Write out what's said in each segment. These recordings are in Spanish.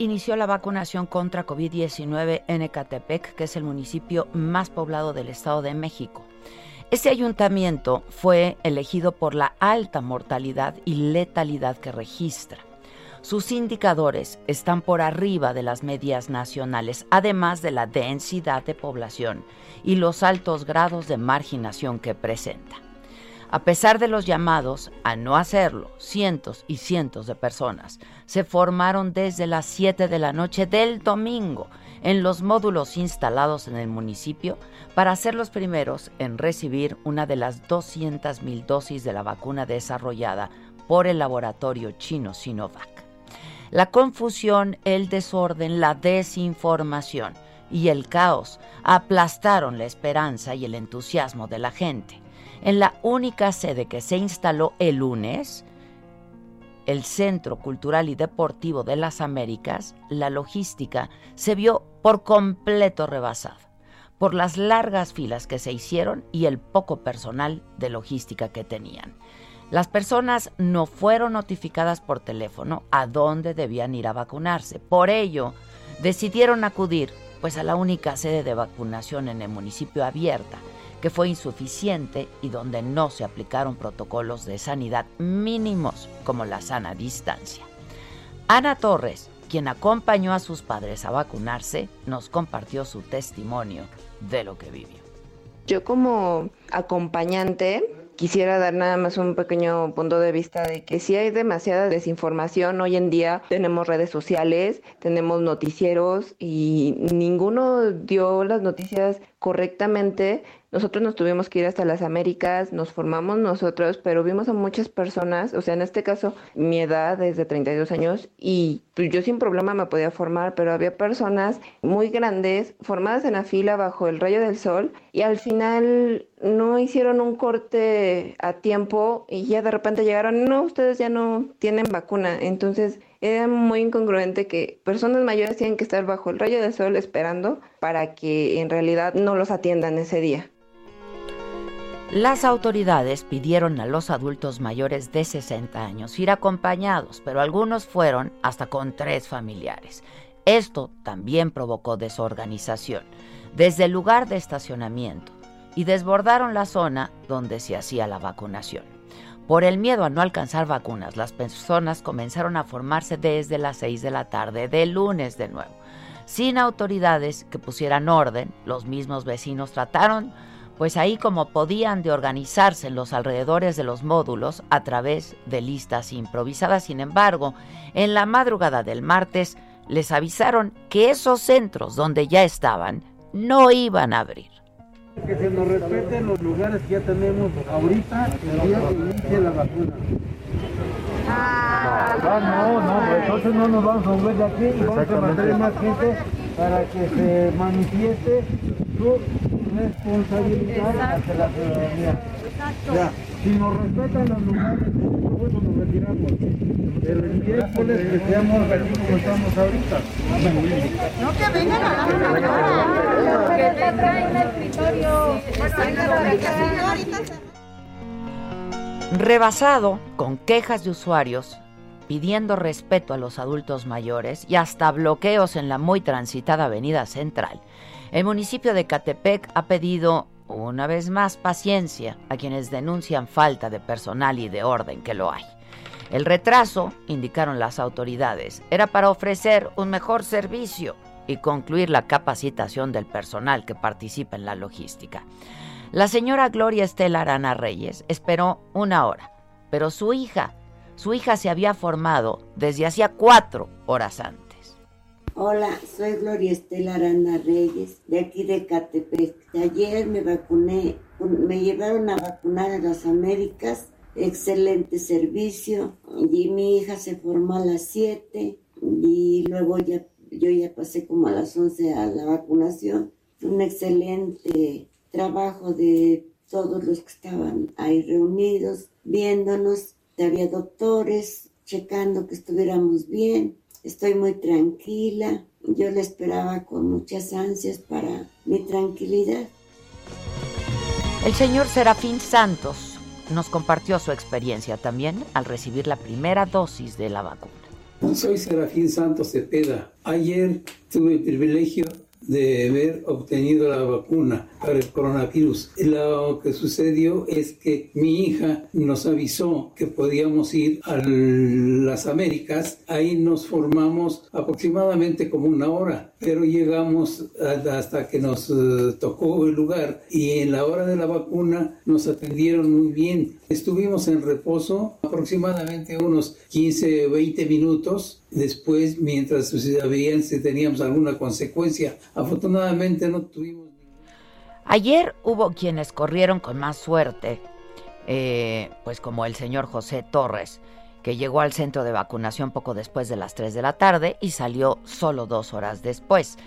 Inició la vacunación contra COVID-19 en Ecatepec, que es el municipio más poblado del Estado de México. Este ayuntamiento fue elegido por la alta mortalidad y letalidad que registra. Sus indicadores están por arriba de las medias nacionales, además de la densidad de población y los altos grados de marginación que presenta. A pesar de los llamados a no hacerlo, cientos y cientos de personas se formaron desde las 7 de la noche del domingo en los módulos instalados en el municipio para ser los primeros en recibir una de las 200.000 dosis de la vacuna desarrollada por el laboratorio chino Sinovac. La confusión, el desorden, la desinformación y el caos aplastaron la esperanza y el entusiasmo de la gente en la única sede que se instaló el lunes, el Centro Cultural y Deportivo de las Américas, la logística se vio por completo rebasada por las largas filas que se hicieron y el poco personal de logística que tenían. Las personas no fueron notificadas por teléfono a dónde debían ir a vacunarse. Por ello, decidieron acudir pues a la única sede de vacunación en el municipio abierta, que fue insuficiente y donde no se aplicaron protocolos de sanidad mínimos como la sana distancia. Ana Torres, quien acompañó a sus padres a vacunarse, nos compartió su testimonio de lo que vivió. Yo como acompañante quisiera dar nada más un pequeño punto de vista de que si hay demasiada desinformación hoy en día. Tenemos redes sociales, tenemos noticieros y ninguno dio las noticias correctamente nosotros nos tuvimos que ir hasta las Américas, nos formamos nosotros, pero vimos a muchas personas, o sea, en este caso, mi edad es de 32 años y pues, yo sin problema me podía formar, pero había personas muy grandes formadas en la fila bajo el rayo del sol y al final no hicieron un corte a tiempo y ya de repente llegaron, no, ustedes ya no tienen vacuna. Entonces era muy incongruente que personas mayores tienen que estar bajo el rayo del sol esperando para que en realidad no los atiendan ese día. Las autoridades pidieron a los adultos mayores de 60 años ir acompañados, pero algunos fueron hasta con tres familiares. Esto también provocó desorganización desde el lugar de estacionamiento y desbordaron la zona donde se hacía la vacunación. Por el miedo a no alcanzar vacunas, las personas comenzaron a formarse desde las 6 de la tarde del lunes de nuevo. Sin autoridades que pusieran orden, los mismos vecinos trataron pues ahí como podían de organizarse en los alrededores de los módulos a través de listas improvisadas. Sin embargo, en la madrugada del martes les avisaron que esos centros donde ya estaban no iban a abrir. Que se nos respeten los lugares que ya tenemos ahorita, el día que inicie la vacuna. Ah, no, no, entonces no nos vamos a mover de aquí y vamos a mantener más gente para que se manifieste su responsabilidad hacia la ciudadanía. Ya, si nos respetan los lugares, pues nos retiramos. Pero el miércoles que seamos aquí como estamos ahorita. No, que vengan a la Que te traen el escritorio. Rebasado con quejas de usuarios pidiendo respeto a los adultos mayores y hasta bloqueos en la muy transitada Avenida Central, el municipio de Catepec ha pedido una vez más paciencia a quienes denuncian falta de personal y de orden que lo hay. El retraso, indicaron las autoridades, era para ofrecer un mejor servicio y concluir la capacitación del personal que participa en la logística. La señora Gloria Estela Arana Reyes esperó una hora, pero su hija su hija se había formado desde hacía cuatro horas antes. Hola, soy Gloria Estela Arana Reyes, de aquí de Catepec. Ayer me vacuné, me llevaron a vacunar a las Américas. Excelente servicio. Y mi hija se formó a las 7 y luego ya, yo ya pasé como a las 11 a la vacunación. Un excelente trabajo de todos los que estaban ahí reunidos, viéndonos había doctores checando que estuviéramos bien. Estoy muy tranquila. Yo la esperaba con muchas ansias para mi tranquilidad. El señor Serafín Santos nos compartió su experiencia también al recibir la primera dosis de la vacuna. Soy Serafín Santos Cepeda. Ayer tuve el privilegio de haber obtenido la vacuna para el coronavirus. Lo que sucedió es que mi hija nos avisó que podíamos ir a las Américas. Ahí nos formamos aproximadamente como una hora, pero llegamos hasta que nos eh, tocó el lugar y en la hora de la vacuna nos atendieron muy bien. Estuvimos en reposo aproximadamente unos 15, 20 minutos después mientras veían si teníamos alguna consecuencia. Afortunadamente no tuvimos Ayer hubo quienes corrieron con más suerte, eh, pues como el señor José Torres, que llegó al centro de vacunación poco después de las 3 de la tarde y salió solo dos horas después.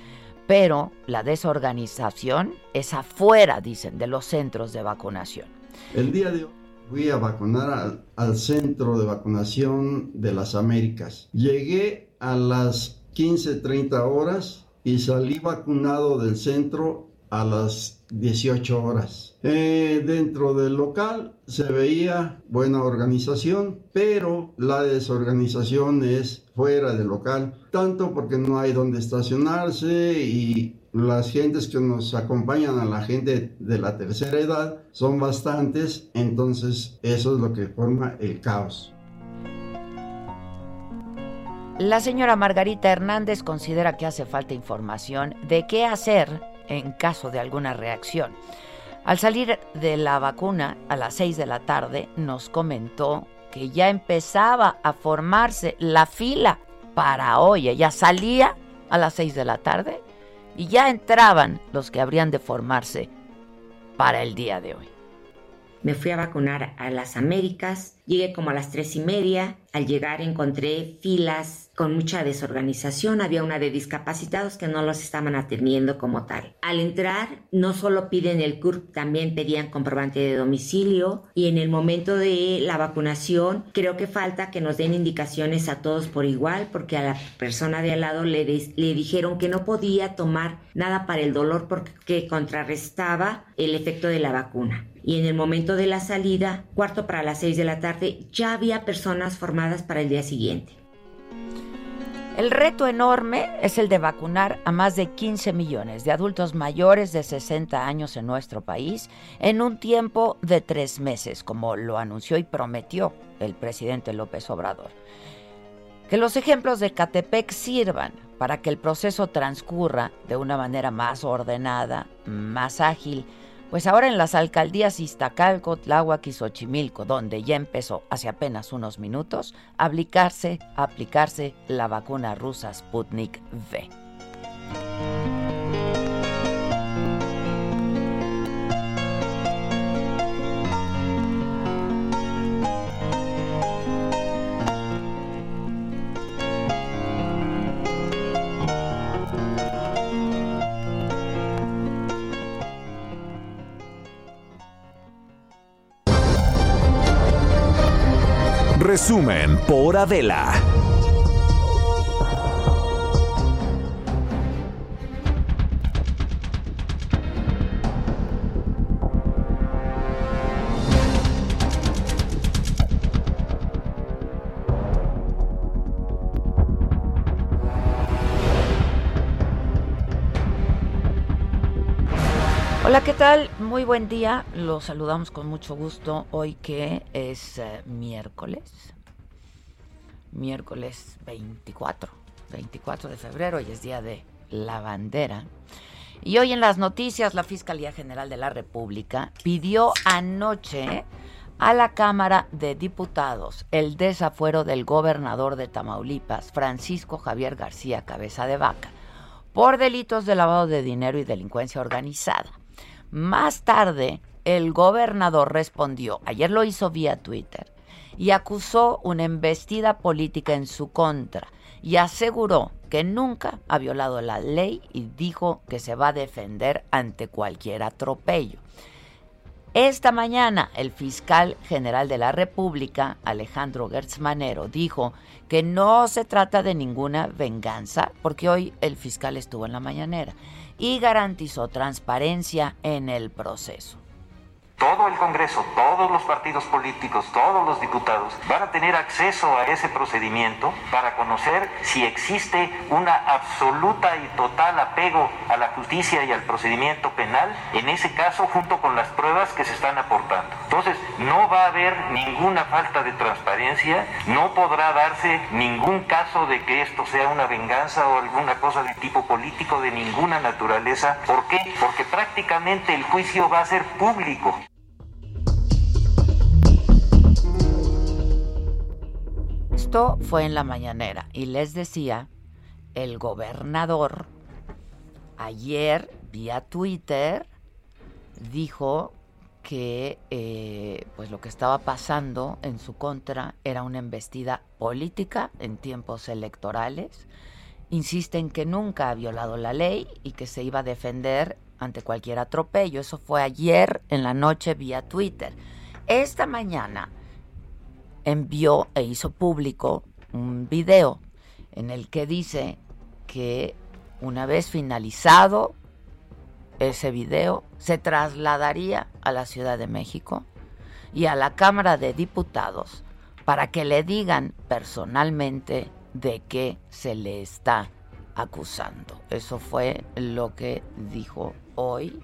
Pero la desorganización es afuera, dicen, de los centros de vacunación. El día de hoy fui a vacunar al, al centro de vacunación de las Américas. Llegué a las 15.30 horas y salí vacunado del centro a las 18 horas. Eh, dentro del local se veía buena organización, pero la desorganización es fuera del local, tanto porque no hay donde estacionarse y las gentes que nos acompañan a la gente de la tercera edad son bastantes, entonces eso es lo que forma el caos. La señora Margarita Hernández considera que hace falta información de qué hacer en caso de alguna reacción. Al salir de la vacuna a las 6 de la tarde, nos comentó que ya empezaba a formarse la fila para hoy. Ella salía a las 6 de la tarde y ya entraban los que habrían de formarse para el día de hoy. Me fui a vacunar a las Américas, llegué como a las tres y media, al llegar encontré filas con mucha desorganización, había una de discapacitados que no los estaban atendiendo como tal. Al entrar, no solo piden el CURP, también pedían comprobante de domicilio y en el momento de la vacunación creo que falta que nos den indicaciones a todos por igual porque a la persona de al lado le, le dijeron que no podía tomar nada para el dolor porque contrarrestaba el efecto de la vacuna y en el momento de la salida, cuarto para las seis de la tarde, ya había personas formadas para el día siguiente. El reto enorme es el de vacunar a más de 15 millones de adultos mayores de 60 años en nuestro país en un tiempo de tres meses, como lo anunció y prometió el presidente López Obrador. Que los ejemplos de Catepec sirvan para que el proceso transcurra de una manera más ordenada, más ágil, pues ahora en las alcaldías Iztacalco, Tláhuac y Xochimilco, donde ya empezó hace apenas unos minutos a aplicarse, a aplicarse la vacuna rusa Sputnik V. Resumen por Adela. Muy buen día. Los saludamos con mucho gusto hoy que es eh, miércoles. Miércoles 24. 24 de febrero y es día de la bandera. Y hoy en las noticias la Fiscalía General de la República pidió anoche a la Cámara de Diputados el desafuero del gobernador de Tamaulipas, Francisco Javier García Cabeza de Vaca, por delitos de lavado de dinero y delincuencia organizada. Más tarde, el gobernador respondió, ayer lo hizo vía Twitter, y acusó una embestida política en su contra y aseguró que nunca ha violado la ley y dijo que se va a defender ante cualquier atropello. Esta mañana, el fiscal general de la República, Alejandro Gertz Manero, dijo que no se trata de ninguna venganza, porque hoy el fiscal estuvo en la mañanera y garantizó transparencia en el proceso todo el Congreso, todos los partidos políticos, todos los diputados van a tener acceso a ese procedimiento para conocer si existe una absoluta y total apego a la justicia y al procedimiento penal, en ese caso junto con las pruebas que se están aportando. Entonces, no va a haber ninguna falta de transparencia, no podrá darse ningún caso de que esto sea una venganza o alguna cosa de tipo político de ninguna naturaleza. ¿Por qué? Porque prácticamente el juicio va a ser público. Esto fue en la mañanera y les decía, el gobernador ayer vía Twitter dijo que eh, pues lo que estaba pasando en su contra era una embestida política en tiempos electorales. Insiste en que nunca ha violado la ley y que se iba a defender ante cualquier atropello. Eso fue ayer en la noche vía Twitter. Esta mañana envió e hizo público un video en el que dice que una vez finalizado ese video se trasladaría a la Ciudad de México y a la Cámara de Diputados para que le digan personalmente de qué se le está acusando. Eso fue lo que dijo hoy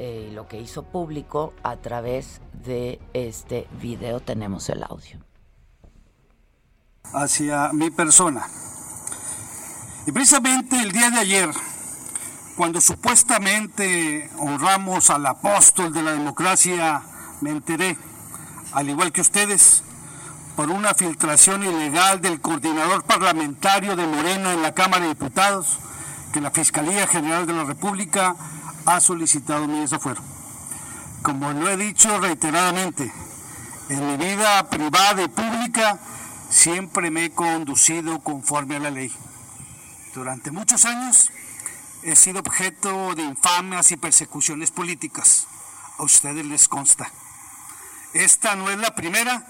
eh, lo que hizo público a través de este video. Tenemos el audio. Hacia mi persona. Y precisamente el día de ayer, cuando supuestamente honramos al apóstol de la democracia, me enteré, al igual que ustedes, por una filtración ilegal del coordinador parlamentario de Morena en la Cámara de Diputados, que la Fiscalía General de la República ha solicitado mi desafuero. Como lo he dicho reiteradamente, en mi vida privada y pública siempre me he conducido conforme a la ley. Durante muchos años he sido objeto de infamias y persecuciones políticas. A ustedes les consta. Esta no es la primera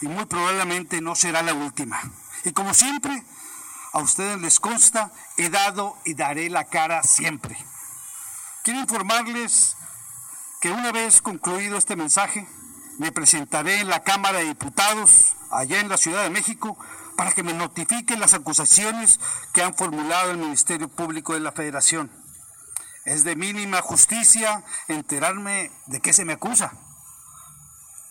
y muy probablemente no será la última. Y como siempre, a ustedes les consta, he dado y daré la cara siempre. Quiero informarles que una vez concluido este mensaje, me presentaré en la Cámara de Diputados, allá en la Ciudad de México, para que me notifiquen las acusaciones que han formulado el Ministerio Público de la Federación. Es de mínima justicia enterarme de qué se me acusa.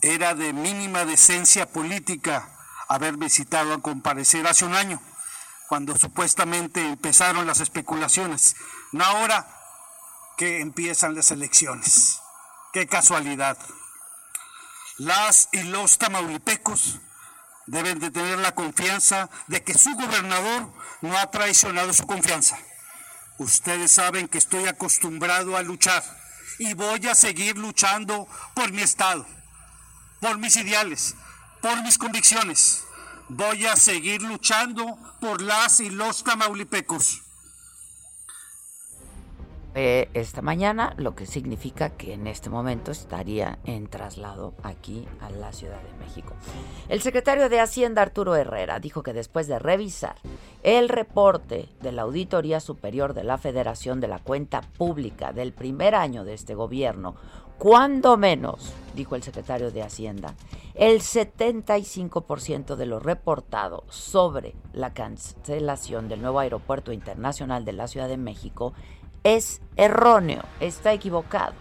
Era de mínima decencia política haber visitado a comparecer hace un año, cuando supuestamente empezaron las especulaciones. Ahora, que empiezan las elecciones. Qué casualidad. Las y los tamaulipecos deben de tener la confianza de que su gobernador no ha traicionado su confianza. Ustedes saben que estoy acostumbrado a luchar y voy a seguir luchando por mi Estado, por mis ideales, por mis convicciones. Voy a seguir luchando por las y los tamaulipecos. Esta mañana, lo que significa que en este momento estaría en traslado aquí a la Ciudad de México. El secretario de Hacienda, Arturo Herrera, dijo que después de revisar el reporte de la Auditoría Superior de la Federación de la Cuenta Pública del primer año de este gobierno, cuando menos, dijo el secretario de Hacienda, el 75% de lo reportado sobre la cancelación del nuevo aeropuerto internacional de la Ciudad de México es erróneo, está equivocado.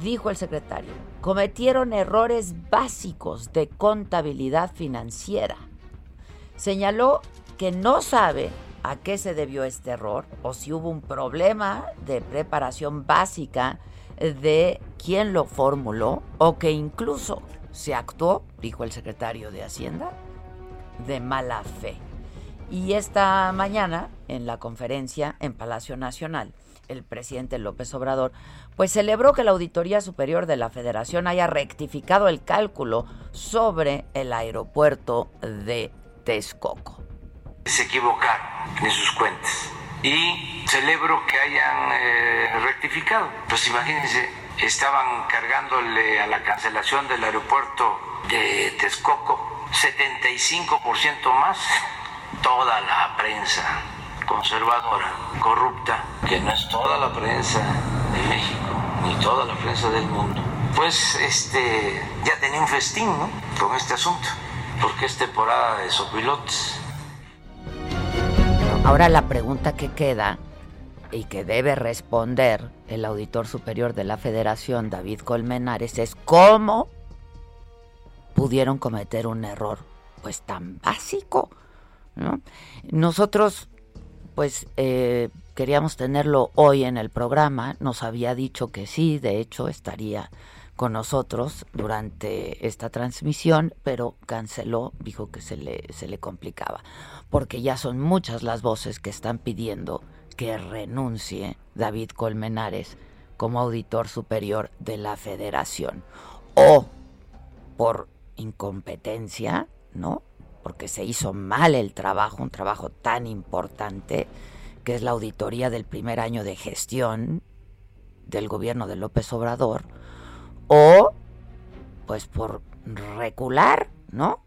Dijo el secretario, cometieron errores básicos de contabilidad financiera. Señaló que no sabe a qué se debió este error o si hubo un problema de preparación básica de quién lo formuló o que incluso se actuó, dijo el secretario de Hacienda, de mala fe. Y esta mañana, en la conferencia en Palacio Nacional, el presidente López Obrador, pues celebró que la Auditoría Superior de la Federación haya rectificado el cálculo sobre el aeropuerto de Texcoco. Se equivocaron en sus cuentas y celebro que hayan eh, rectificado. Pues imagínense, estaban cargándole a la cancelación del aeropuerto de Texcoco 75% más toda la prensa conservadora, corrupta, que no es toda la prensa de México, ni toda la prensa del mundo, pues este, ya tenía un festín ¿no? con este asunto, porque es temporada de sopilotes. Ahora la pregunta que queda y que debe responder el auditor superior de la federación, David Colmenares, es cómo pudieron cometer un error pues tan básico nosotros, pues, eh, queríamos tenerlo hoy en el programa, nos había dicho que sí, de hecho estaría con nosotros durante esta transmisión, pero canceló, dijo que se le, se le complicaba, porque ya son muchas las voces que están pidiendo que renuncie David Colmenares como auditor superior de la federación, o por incompetencia, ¿no? Porque se hizo mal el trabajo, un trabajo tan importante que es la auditoría del primer año de gestión del gobierno de López Obrador, o pues por recular, ¿no?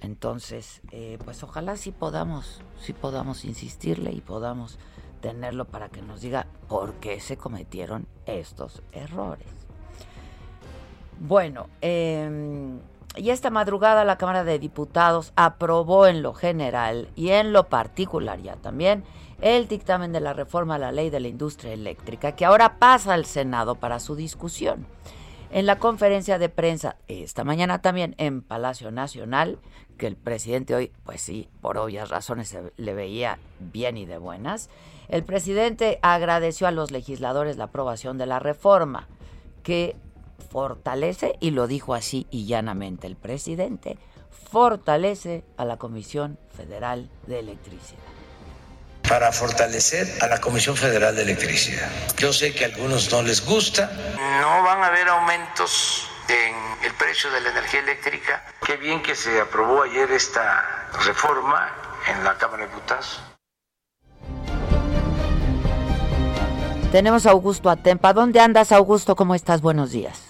Entonces, eh, pues ojalá sí podamos, sí podamos insistirle y podamos tenerlo para que nos diga por qué se cometieron estos errores. Bueno, eh, y esta madrugada la Cámara de Diputados aprobó en lo general y en lo particular ya también el dictamen de la reforma a la ley de la industria eléctrica que ahora pasa al Senado para su discusión. En la conferencia de prensa esta mañana también en Palacio Nacional, que el presidente hoy, pues sí, por obvias razones le veía bien y de buenas, el presidente agradeció a los legisladores la aprobación de la reforma, que fortalece, y lo dijo así y llanamente el presidente, fortalece a la Comisión Federal de Electricidad. Para fortalecer a la Comisión Federal de Electricidad. Yo sé que a algunos no les gusta. No van a haber aumentos en el precio de la energía eléctrica. Qué bien que se aprobó ayer esta reforma en la Cámara de Diputados. Tenemos a Augusto Atempa. ¿Dónde andas, Augusto? ¿Cómo estás? Buenos días.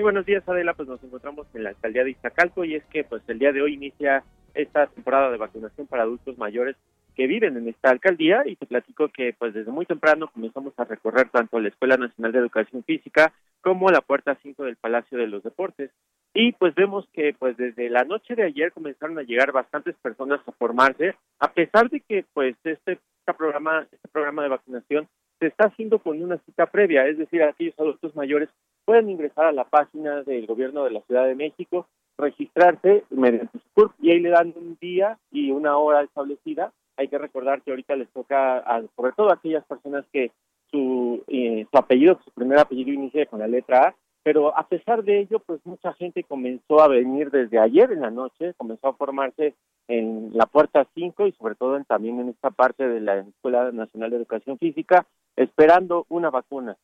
Muy buenos días, Adela. Pues nos encontramos en la alcaldía de Iztacalco y es que pues el día de hoy inicia esta temporada de vacunación para adultos mayores que viven en esta alcaldía y te platico que pues desde muy temprano comenzamos a recorrer tanto la Escuela Nacional de Educación Física como la puerta 5 del Palacio de los Deportes y pues vemos que pues desde la noche de ayer comenzaron a llegar bastantes personas a formarse a pesar de que pues este, este programa este programa de vacunación se está haciendo con una cita previa, es decir, aquellos adultos mayores pueden ingresar a la página del gobierno de la Ciudad de México, registrarse mediante su CURP y ahí le dan un día y una hora establecida. Hay que recordar que ahorita les toca, a, sobre todo a aquellas personas que su, eh, su apellido, su primer apellido inicia con la letra A, pero a pesar de ello, pues mucha gente comenzó a venir desde ayer en la noche, comenzó a formarse en la puerta 5 y sobre todo también en esta parte de la Escuela Nacional de Educación Física, esperando una vacuna.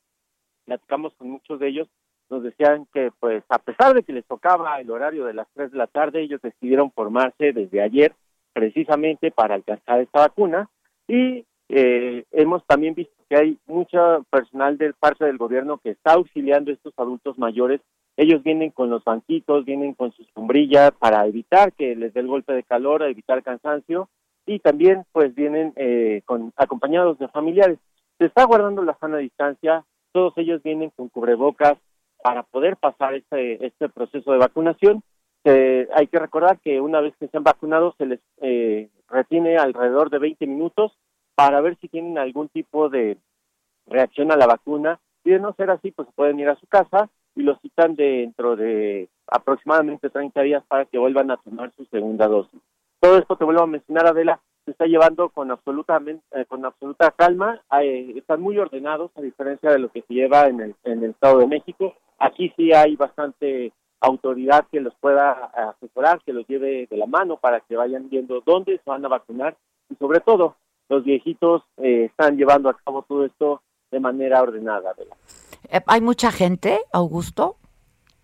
Platicamos con muchos de ellos, nos decían que pues a pesar de que les tocaba el horario de las 3 de la tarde, ellos decidieron formarse desde ayer precisamente para alcanzar esta vacuna y Eh, hemos también visto que hay mucho personal de parte del gobierno que está auxiliando a estos adultos mayores. Ellos vienen con los banquitos, vienen con sus sombrillas para evitar que les dé el golpe de calor, evitar cansancio y también pues vienen eh, con acompañados de familiares. Se está guardando la sana distancia, todos ellos vienen con cubrebocas para poder pasar este, este proceso de vacunación. hay que recordar que una vez que sean vacunados se les eh, retiene alrededor de 20 minutos para ver si tienen algún tipo de reacción a la vacuna y de no ser así pues pueden ir a su casa y los citan dentro de aproximadamente 30 días para que vuelvan a tomar su segunda dosis. Todo esto te vuelvo a mencionar, Adela, se está llevando con absolutamente eh, con absoluta calma, están muy ordenados a diferencia de lo que se lleva en el, en el Estado de México. Aquí sí hay bastante autoridad que los pueda asesorar, que los lleve de la mano para que vayan viendo dónde se van a vacunar y sobre todo los viejitos eh, están llevando a cabo todo esto de manera ordenada. Eh, ¿Hay mucha gente, Augusto?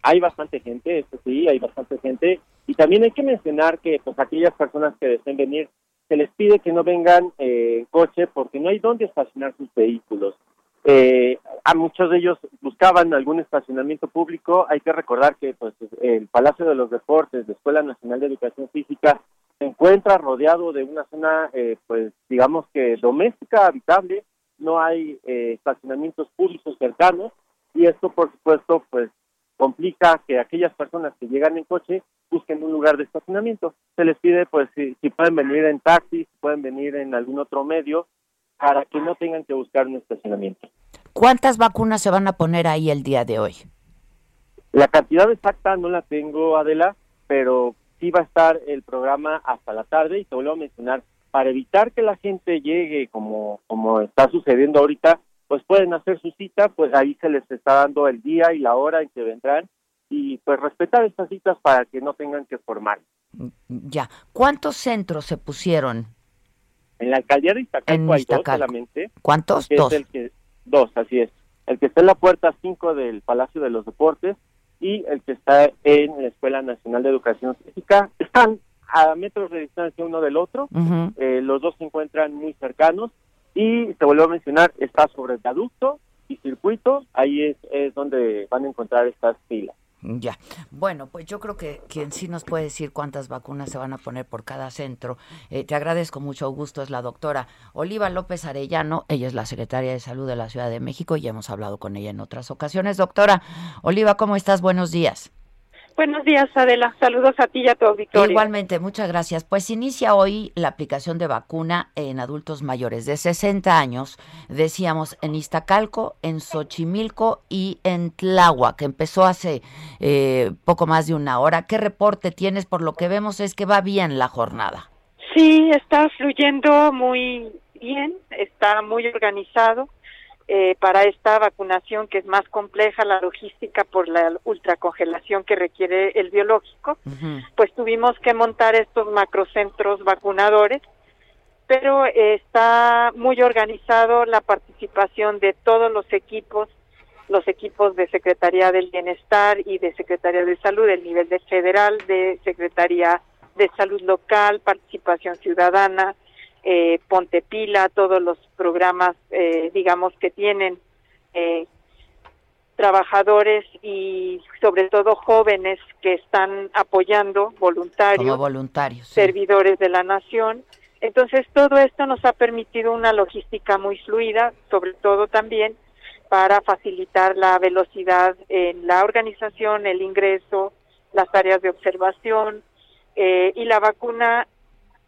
Hay bastante gente, eso sí, hay bastante gente. Y también hay que mencionar que pues aquellas personas que deseen venir, se les pide que no vengan eh, en coche porque no hay dónde estacionar sus vehículos. a muchos de ellos buscaban algún estacionamiento público. Hay que recordar que pues el Palacio de los Deportes, la Escuela Nacional de Educación Física, se encuentra rodeado de una zona, eh, pues digamos que doméstica, habitable, no hay eh, estacionamientos públicos cercanos y esto por supuesto pues complica que aquellas personas que llegan en coche busquen un lugar de estacionamiento. Se les pide pues si, si pueden venir en taxi, si pueden venir en algún otro medio para que no tengan que buscar un estacionamiento. ¿Cuántas vacunas se van a poner ahí el día de hoy? La cantidad exacta no la tengo, Adela, pero sí va a estar el programa hasta la tarde y te vuelvo a mencionar, para evitar que la gente llegue como, como está sucediendo ahorita, pues pueden hacer su cita, pues ahí se les está dando el día y la hora en que vendrán y pues respetar estas citas para que no tengan que formar. Ya, ¿cuántos centros se pusieron? En la alcaldía de Iztacalco hay dos solamente. ¿Cuántos? Dos. el que, dos, así es. El que está en la puerta 5 del Palacio de los Deportes y el que está en la Escuela Nacional de Educación Física. Están a metros de distancia uno del otro, eh, los dos se encuentran muy cercanos y te vuelvo a mencionar, está sobre el viaducto y circuito, ahí es, es donde van a encontrar estas filas. Ya. Bueno, pues yo creo que quien sí nos puede decir cuántas vacunas se van a poner por cada centro. Eh, te agradezco mucho, Augusto, es la doctora Oliva López Arellano. Ella es la secretaria de Salud de la Ciudad de México y hemos hablado con ella en otras ocasiones. Doctora Oliva, ¿cómo estás? Buenos días. Buenos días, Adela. Saludos a ti y a tu auditorio. Igualmente, muchas gracias. Pues inicia hoy la aplicación de vacuna en adultos mayores de 60 años, decíamos, en Iztacalco, en Xochimilco y en Tláhuac, que empezó hace eh, poco más de una hora. ¿Qué reporte tienes? Por lo que vemos es que va bien la jornada. Sí, está fluyendo muy bien, está muy organizado. Eh, para esta vacunación que es más compleja la logística por la ultracongelación que requiere el biológico, pues tuvimos que montar estos macrocentros vacunadores, pero está muy organizado la participación de todos los equipos, los equipos de Secretaría del Bienestar y de Secretaría de Salud, el nivel de federal, de Secretaría de Salud local, participación ciudadana, eh, Ponte Pila, todos los programas, eh, digamos, que tienen eh, trabajadores y sobre todo jóvenes que están apoyando, voluntarios, voluntarios servidores de la nación. Entonces, todo esto nos ha permitido una logística muy fluida, sobre todo también para facilitar la velocidad en la organización, el ingreso, las áreas de observación eh, y la vacuna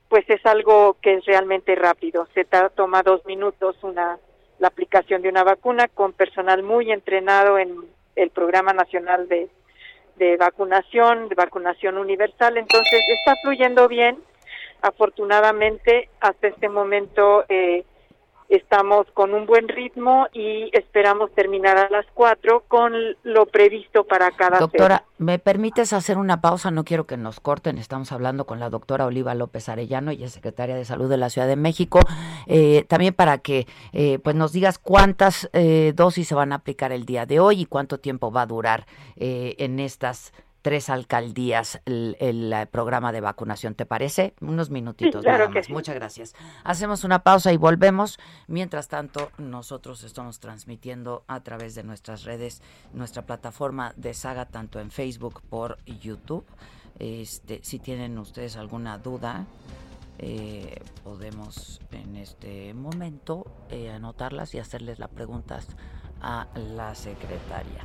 pues es algo que es realmente rápido. Se toma dos minutos una la aplicación de una vacuna con personal muy entrenado en el Programa Nacional de, de Vacunación, de Vacunación Universal. Entonces está fluyendo bien. Afortunadamente, hasta este momento eh, estamos con un buen ritmo y esperamos terminar a las cuatro con lo previsto para cada Doctora, ¿me permites hacer una pausa? No quiero que nos corten. Estamos hablando con la doctora Oliva López Arellano, ella es secretaria de Salud de la Ciudad de México. Eh, también para que eh, pues nos digas cuántas eh, dosis se van a aplicar el día de hoy y cuánto tiempo va a durar en estas tres alcaldías el, programa de vacunación. ¿Te parece? Unos minutitos nada más. Muchas gracias. Hacemos una pausa y volvemos. Mientras tanto, nosotros estamos transmitiendo a través de nuestras redes, nuestra plataforma de Saga, tanto en Facebook por YouTube. Este, si tienen ustedes alguna duda, eh, podemos en este momento eh, anotarlas y hacerles las preguntas a la secretaria.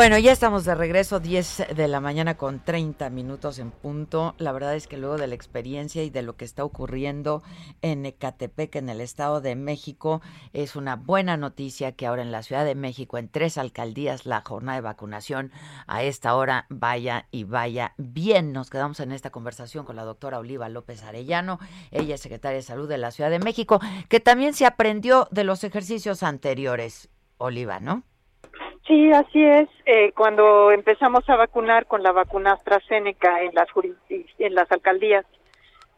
Bueno, ya estamos de regreso, 10 de la mañana con 30 minutos en punto. La verdad es que luego de la experiencia y de lo que está ocurriendo en Ecatepec, en el Estado de México, es una buena noticia que ahora en la Ciudad de México, en tres alcaldías, la jornada de vacunación a esta hora vaya y vaya bien. Nos quedamos en esta conversación con la doctora Oliva López Arellano, ella es secretaria de Salud de la Ciudad de México, que también se aprendió de los ejercicios anteriores, Oliva, ¿no? Sí, así es. Eh, cuando empezamos a vacunar con la vacuna AstraZeneca en las, en las alcaldías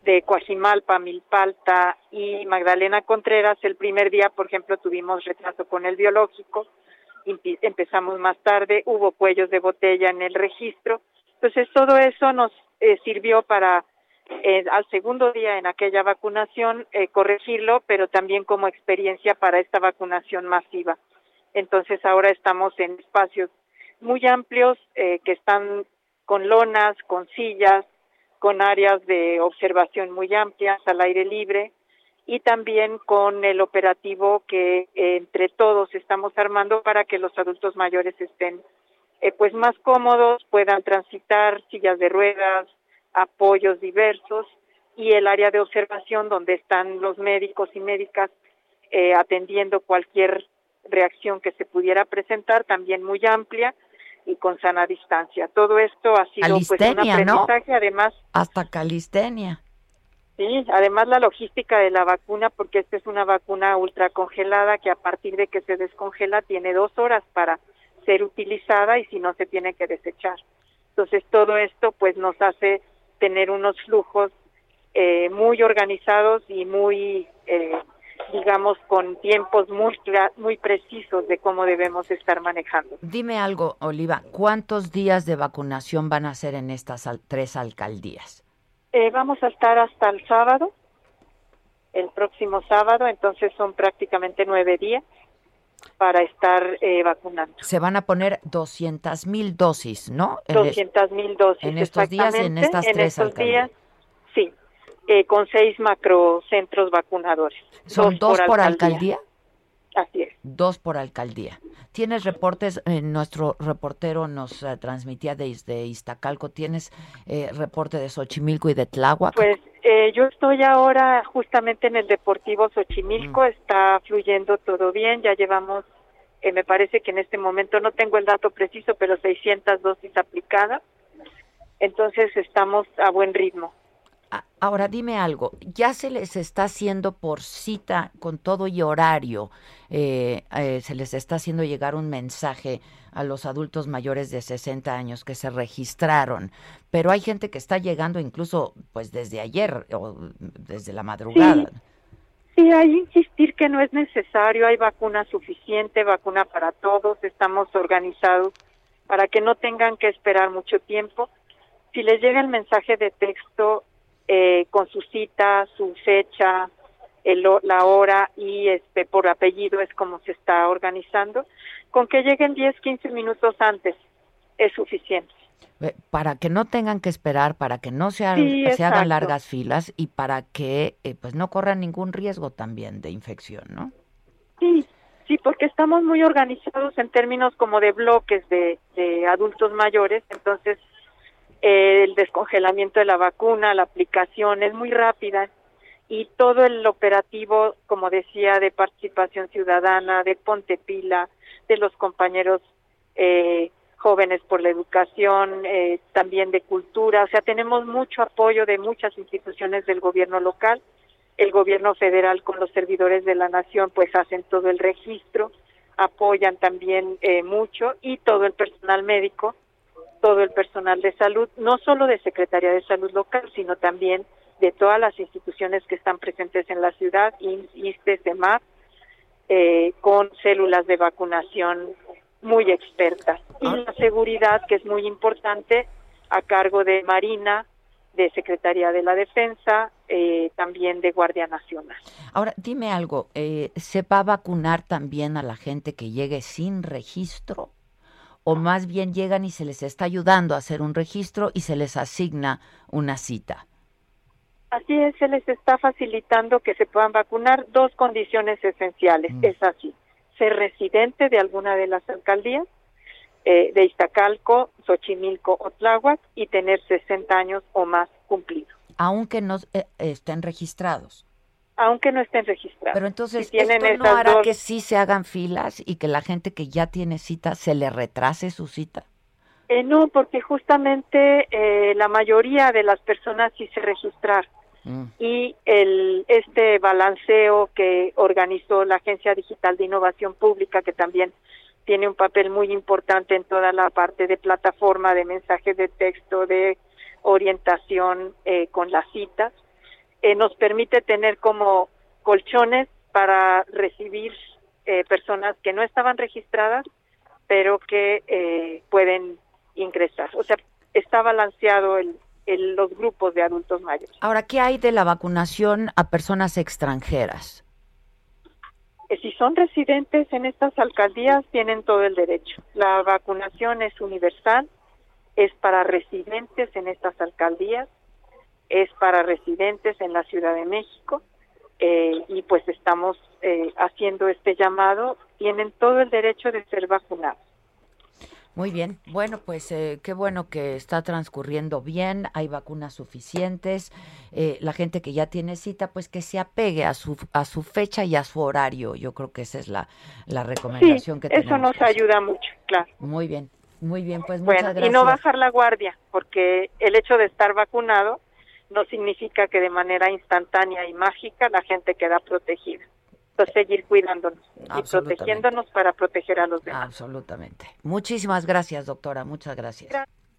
de Coajimalpa, Milpalta y Magdalena Contreras, el primer día, por ejemplo, tuvimos retraso con el biológico, empezamos más tarde, hubo cuellos de botella en el registro. Entonces, todo eso nos eh, sirvió para eh, al segundo día en aquella vacunación corregirlo, pero también como experiencia para esta vacunación masiva. Entonces ahora estamos en espacios muy amplios eh, que están con lonas, con sillas, con áreas de observación muy amplias al aire libre y también con el operativo que eh, entre todos estamos armando para que los adultos mayores estén eh, pues más cómodos, puedan transitar sillas de ruedas, apoyos diversos y el área de observación donde están los médicos y médicas atendiendo cualquier reacción que se pudiera presentar, también muy amplia y con sana distancia. Todo esto ha sido pues, un aprendizaje, además. Hasta calistenia. Sí, además la logística de la vacuna, porque esta es una vacuna ultra congelada que a partir de que se descongela tiene dos horas para ser utilizada y si no se tiene que desechar. Entonces todo esto pues nos hace tener unos flujos eh, muy organizados y muy eh, digamos, con tiempos muy, muy precisos de cómo debemos estar manejando. Dime algo, Oliva, ¿cuántos días de vacunación van a ser en estas tres alcaldías? Eh, vamos a estar hasta el sábado, el próximo sábado, entonces son prácticamente nueve días para estar eh, vacunando. Se van a poner 200 mil dosis, ¿no? 200 mil dosis. En estos días, en estas tres alcaldías. Eh, con seis macrocentros vacunadores. ¿Son dos, por, alcaldía? Así es. Dos por alcaldía. ¿Tienes reportes? Eh, nuestro reportero nos eh, transmitía desde Iztacalco. ¿Tienes eh, reporte de Xochimilco y de Tláhuac? Pues yo estoy ahora justamente en el Deportivo Xochimilco. Mm. Está fluyendo todo bien. Ya llevamos, me parece que en este momento no tengo el dato preciso, pero 600 dosis aplicadas. Entonces estamos a buen ritmo. Ahora dime algo, ya se les está haciendo por cita con todo y horario, eh, eh, se les está haciendo llegar un mensaje a los adultos mayores de 60 años que se registraron, pero hay gente que está llegando incluso pues desde ayer o desde la madrugada. Sí. sí, hay insistir que no es necesario, hay vacuna suficiente, vacuna para todos, estamos organizados para que no tengan que esperar mucho tiempo. Si les llega el mensaje de texto, eh, con su cita, su fecha, el, la hora y este por apellido es como se está organizando. Con que lleguen 10, 15 minutos antes es suficiente. Para que no tengan que esperar, para que no se, se hagan largas filas y para que eh, pues no corran ningún riesgo también de infección, ¿no? Sí, sí, porque estamos muy organizados en términos como de bloques de, de adultos mayores, entonces el descongelamiento de la vacuna, la aplicación es muy rápida. Y todo el operativo, como decía, de participación ciudadana, de Ponte Pila, de los compañeros eh, jóvenes por la educación, eh, también de cultura, o sea, tenemos mucho apoyo de muchas instituciones del gobierno local, el gobierno federal con los servidores de la nación pues hacen todo el registro, apoyan también eh, mucho y todo el personal médico, todo el personal de salud, no solo de Secretaría de Salud local, sino también de todas las instituciones que están presentes en la ciudad, ISTE, CEMAR, eh, con células de vacunación muy expertas. Y ah. la seguridad, que es muy importante, a cargo de Marina, de Secretaría de la Defensa, eh, también de Guardia Nacional. Ahora, dime algo, eh, ¿se va a vacunar también a la gente que llegue sin registro? ¿O más bien llegan y se les está ayudando a hacer un registro y se les asigna una cita? Así es, se les está facilitando que se puedan vacunar dos condiciones esenciales. Mm. Es así, ser residente de alguna de las alcaldías eh, de Iztacalco, Xochimilco o Tláhuac y tener 60 años o más cumplidos. Aunque no eh, estén registrados. Aunque no estén registrados. Pero entonces, ¿esto no hará que sí se hagan filas y que la gente que ya tiene cita se le retrase su cita? Eh, no, porque justamente la mayoría de las personas sí se registraron. Mm. Y el, este balanceo que organizó la Agencia Digital de Innovación Pública, que también tiene un papel muy importante en toda la parte de plataforma, de mensajes de texto, de orientación eh, con las citas. Eh, nos permite tener como colchones para recibir eh, personas que no estaban registradas, pero que pueden ingresar. O sea, está balanceado el, el, los grupos de adultos mayores. Ahora, ¿qué hay de la vacunación a personas extranjeras? si son residentes en estas alcaldías tienen todo el derecho. La vacunación es universal, es para residentes en estas alcaldías, es para residentes en la Ciudad de México eh, y pues estamos eh, haciendo este llamado. Tienen todo el derecho de ser vacunados. Muy bien, bueno, pues eh, qué bueno que está transcurriendo bien, hay vacunas suficientes, eh, la gente que ya tiene cita, pues que se apegue a su, a su fecha y a su horario, yo creo que esa es la, la recomendación que tenemos. Eso nos ayuda mucho, claro. Muy bien, muy bien, pues muchas gracias. Y no bajar la guardia, porque el hecho de estar vacunado no significa que de manera instantánea y mágica la gente queda protegida seguir cuidándonos y protegiéndonos para proteger a los demás. Absolutamente. Muchísimas gracias, doctora. Muchas gracias.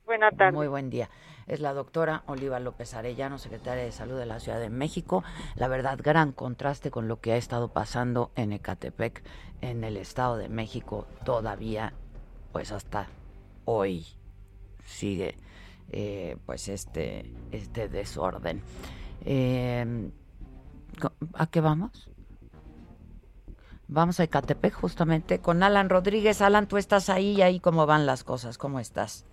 Buena tarde. Muy buen día. Es la doctora Oliva López Arellano, secretaria de Salud de la Ciudad de México. La verdad, gran contraste con lo que ha estado pasando en Ecatepec, en el Estado de México, todavía, pues hasta hoy sigue eh, pues este, este desorden. Eh, ¿A qué vamos? Vamos a Ecatepec justamente con Alan Rodríguez. Alan, tú estás ahí y ahí cómo van las cosas, ¿cómo estás?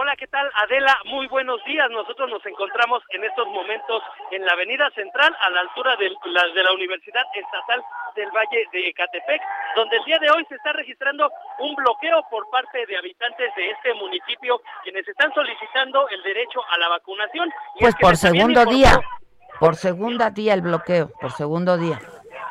Hola, ¿qué tal? Adela, muy buenos días. Nosotros nos encontramos en estos momentos en la Avenida Central, a la altura de la, de la Universidad Estatal del Valle de Ecatepec, donde el día de hoy se está registrando un bloqueo por parte de habitantes de este municipio, quienes están solicitando el derecho a la vacunación. pues por segundo día, por segundo día el bloqueo, por segundo día.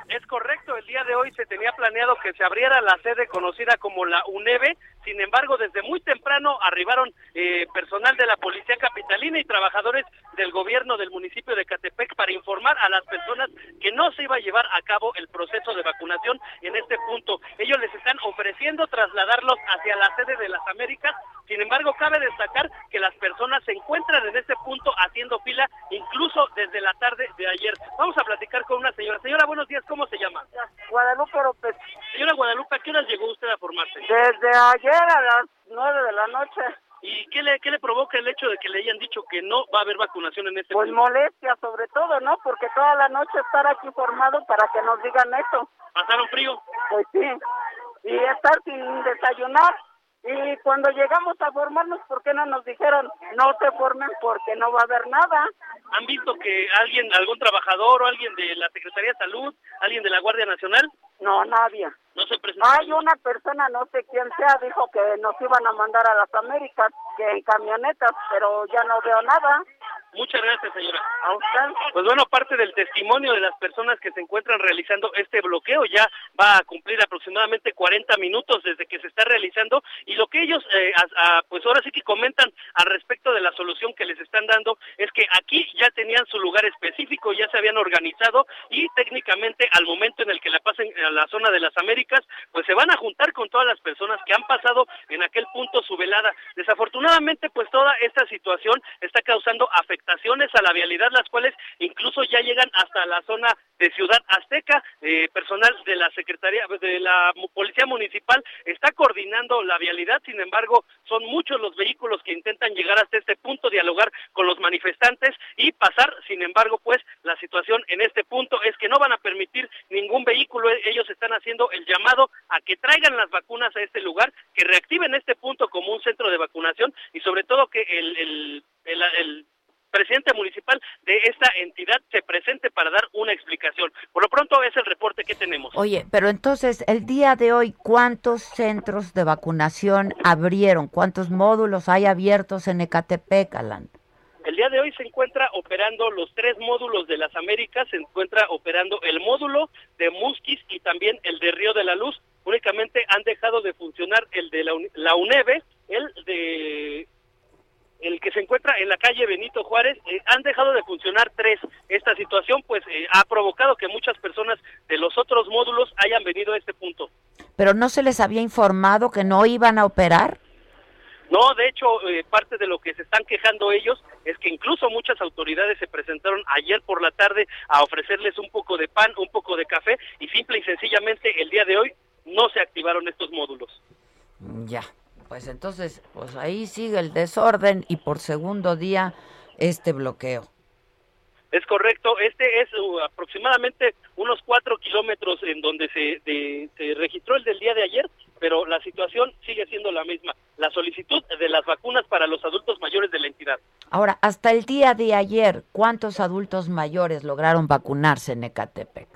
Es correcto, el día de hoy se tenía planeado que se abriera la sede conocida como la UNEVE, sin embargo, desde muy temprano arribaron eh, personal de la Policía Capitalina y trabajadores del gobierno del municipio de Catepec para informar a las personas que no se iba a llevar a cabo el proceso de vacunación en este punto. Ellos les están ofreciendo trasladarlos hacia la sede de las Américas, sin embargo, cabe destacar que las personas se encuentran en este punto haciendo fila incluso desde la tarde de ayer. Vamos a platicar con una señora. Señora, buenos días, ¿cómo se llama? Guadalupe López. Señora Guadalupe, ¿a qué horas llegó usted a formarse? Desde ayer a las nueve de la noche. ¿Y qué le, qué le provoca el hecho de que le hayan dicho que no va a haber vacunación en este Pues molestia sobre todo, ¿no? Porque toda la noche estar aquí formado para que nos digan eso. ¿Pasaron frío? Pues sí. Y estar sin desayunar. Y cuando llegamos a formarnos, ¿por qué no nos dijeron no se formen porque no va a haber nada? ¿Han visto que alguien, algún trabajador o alguien de la Secretaría de Salud, alguien de la Guardia Nacional? No, nadie. No se presentó. Hay una persona, no sé quién sea, dijo que nos iban a mandar a las Américas, que en camionetas, pero ya no veo nada. Muchas gracias, señora. Pues bueno, parte del testimonio de las personas que se encuentran realizando este bloqueo ya va a cumplir aproximadamente 40 minutos desde que se está realizando y lo que ellos, eh, pues ahora sí que comentan al respecto de la solución que les están dando es que aquí ya tenían su lugar específico, ya se habían organizado y técnicamente al momento en el que la pasen a la zona de las Américas, pues se van a juntar con todas las personas que han pasado en aquel punto su velada. Desafortunadamente, pues toda esta situación está causando afectación a la vialidad, las cuales incluso ya llegan hasta la zona de Ciudad Azteca. Eh, personal de la Secretaría de la Policía Municipal está coordinando la vialidad, sin embargo, son muchos los vehículos que intentan llegar hasta este punto, dialogar con los manifestantes y pasar. Sin embargo, pues la situación en este punto es que no van a permitir ningún vehículo. Ellos están haciendo el llamado a que traigan las vacunas a este lugar, que reactiven este punto como un centro de vacunación y sobre todo que el, el, el presidente municipal de esta entidad se presente para dar una explicación. Por lo pronto es el reporte que tenemos. Oye, pero entonces, el día de hoy, ¿cuántos centros de vacunación abrieron? ¿Cuántos módulos hay abiertos en Ecatepec, Alan? El día de hoy se encuentra operando los tres módulos de las Américas, se encuentra operando el módulo de Musquis y también el de Río de la Luz. Únicamente han dejado de funcionar el de la, UNEVE, el de el que se encuentra en la calle Benito Juárez, eh, han dejado de funcionar tres. Esta situación pues eh, ha provocado que muchas personas de los otros módulos hayan venido a este punto. ¿Pero no se les había informado que no iban a operar? No, de hecho, eh, parte de lo que se están quejando ellos es que incluso muchas autoridades se presentaron ayer por la tarde a ofrecerles un poco de pan, un poco de café y simple y sencillamente el día de hoy no se activaron estos módulos. Ya, pues entonces, pues ahí sigue el desorden y por segundo día este bloqueo. Es correcto, este es uh, aproximadamente unos cuatro kilómetros en donde se, se registró el del día de ayer, pero la situación sigue siendo la misma, la solicitud de las vacunas para los adultos mayores de la entidad. Ahora, hasta el día de ayer, ¿cuántos adultos mayores lograron vacunarse en Ecatepec?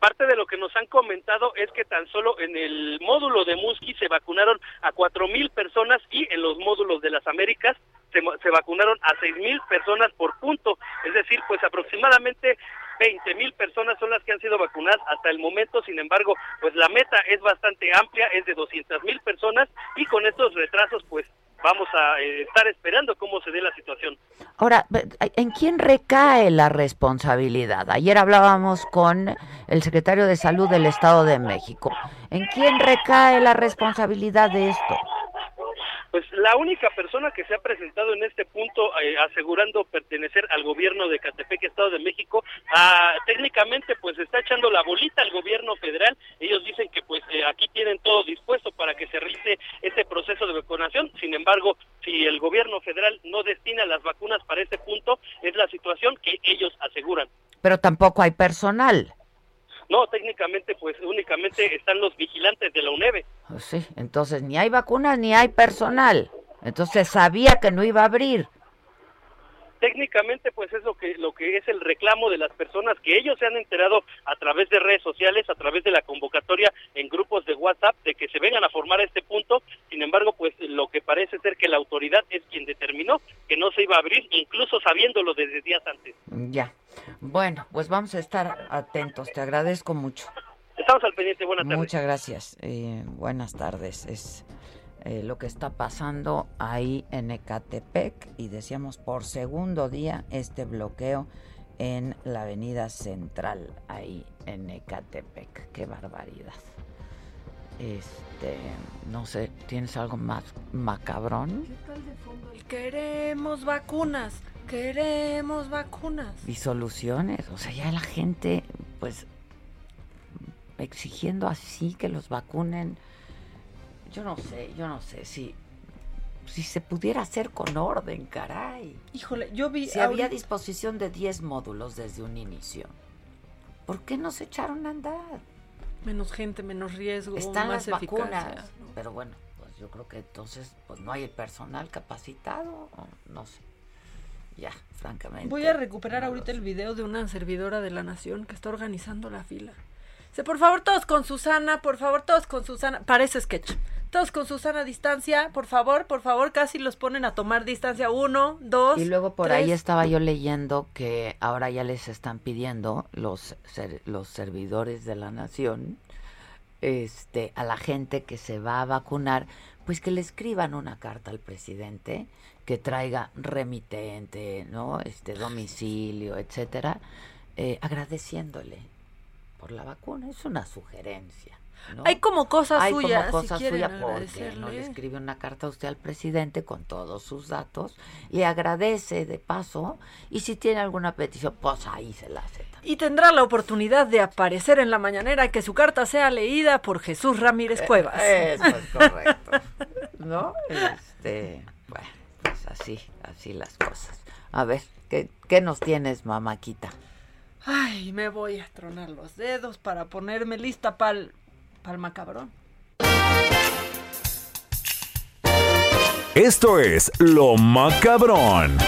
Parte de lo que nos han comentado es que tan solo en el módulo de Musqui se vacunaron a cuatro mil personas y en los módulos de las Américas se, se vacunaron a seis mil personas por punto. Es decir, pues aproximadamente 20 mil personas son las que han sido vacunadas hasta el momento, sin embargo, pues la meta es bastante amplia, es de 200 mil personas y con estos retrasos pues vamos a eh, estar esperando cómo se dé la situación. Ahora, ¿en quién recae la responsabilidad? Ayer hablábamos con el secretario de Salud del Estado de México. ¿En quién recae la responsabilidad de esto? Pues la única persona que se ha presentado en este punto eh, asegurando pertenecer al gobierno de Catepec, Estado de México, ah, técnicamente pues está echando la bolita al gobierno federal. Ellos dicen que pues eh, aquí tienen todo dispuesto para que se realice este proceso de vacunación. Sin embargo, si el gobierno federal no destina las vacunas para este punto, es la situación que ellos aseguran. Pero tampoco hay personal. No, técnicamente pues únicamente están los vigilantes de la UNEVE. Pues sí, entonces ni hay vacunas ni hay personal. Entonces sabía que no iba a abrir técnicamente pues es lo que lo que es el reclamo de las personas que ellos se han enterado a través de redes sociales, a través de la convocatoria en grupos de WhatsApp de que se vengan a formar a este punto. Sin embargo, pues lo que parece ser que la autoridad es quien determinó que no se iba a abrir, incluso sabiéndolo desde días antes. Ya. Bueno, pues vamos a estar atentos. Te agradezco mucho. Estamos al pendiente. Buenas tardes. Muchas gracias. Eh, buenas tardes. Es eh, lo que está pasando ahí en Ecatepec y decíamos por segundo día este bloqueo en la avenida central ahí en Ecatepec. Qué barbaridad. Este, no sé, ¿tienes algo más macabrón? Queremos vacunas, queremos vacunas. Y soluciones, o sea, ya la gente pues exigiendo así que los vacunen yo no sé, yo no sé si si se pudiera hacer con orden, caray. Híjole, yo vi si había disposición de 10 módulos desde un inicio. ¿Por qué no se echaron a andar? Menos gente, menos riesgo, Están más las vacunas, pero bueno, pues yo creo que entonces pues no hay el personal capacitado, no sé. Ya, francamente. Voy a recuperar ahorita el video de una servidora de la nación que está organizando la fila. Dice, por favor, todos con Susana, por favor, todos con Susana. Parece sketch todos con Susana distancia, por favor, por favor, casi los ponen a tomar distancia uno, dos. Y luego por ahí estaba yo leyendo que ahora ya les están pidiendo los, ser- los servidores de la nación este, a la gente que se va a vacunar, pues que le escriban una carta al presidente que traiga remitente, ¿no? Este domicilio, etcétera, eh, agradeciéndole por la vacuna. Es una sugerencia. ¿No? Hay como cosas Hay suyas, como si cosas suyas porque no le escribe una carta a usted al presidente con todos sus datos, le agradece de paso y si tiene alguna petición, pues ahí se la hace. Y tendrá la oportunidad de aparecer en la mañanera y que su carta sea leída por Jesús Ramírez Cuevas. Eh, Eso es correcto. ¿No? Este, bueno, pues así, así las cosas. A ver, ¿qué, qué nos tienes, mamáquita? Ay, me voy a tronar los dedos para ponerme lista para el macabrón. Esto es Lo Macabrón.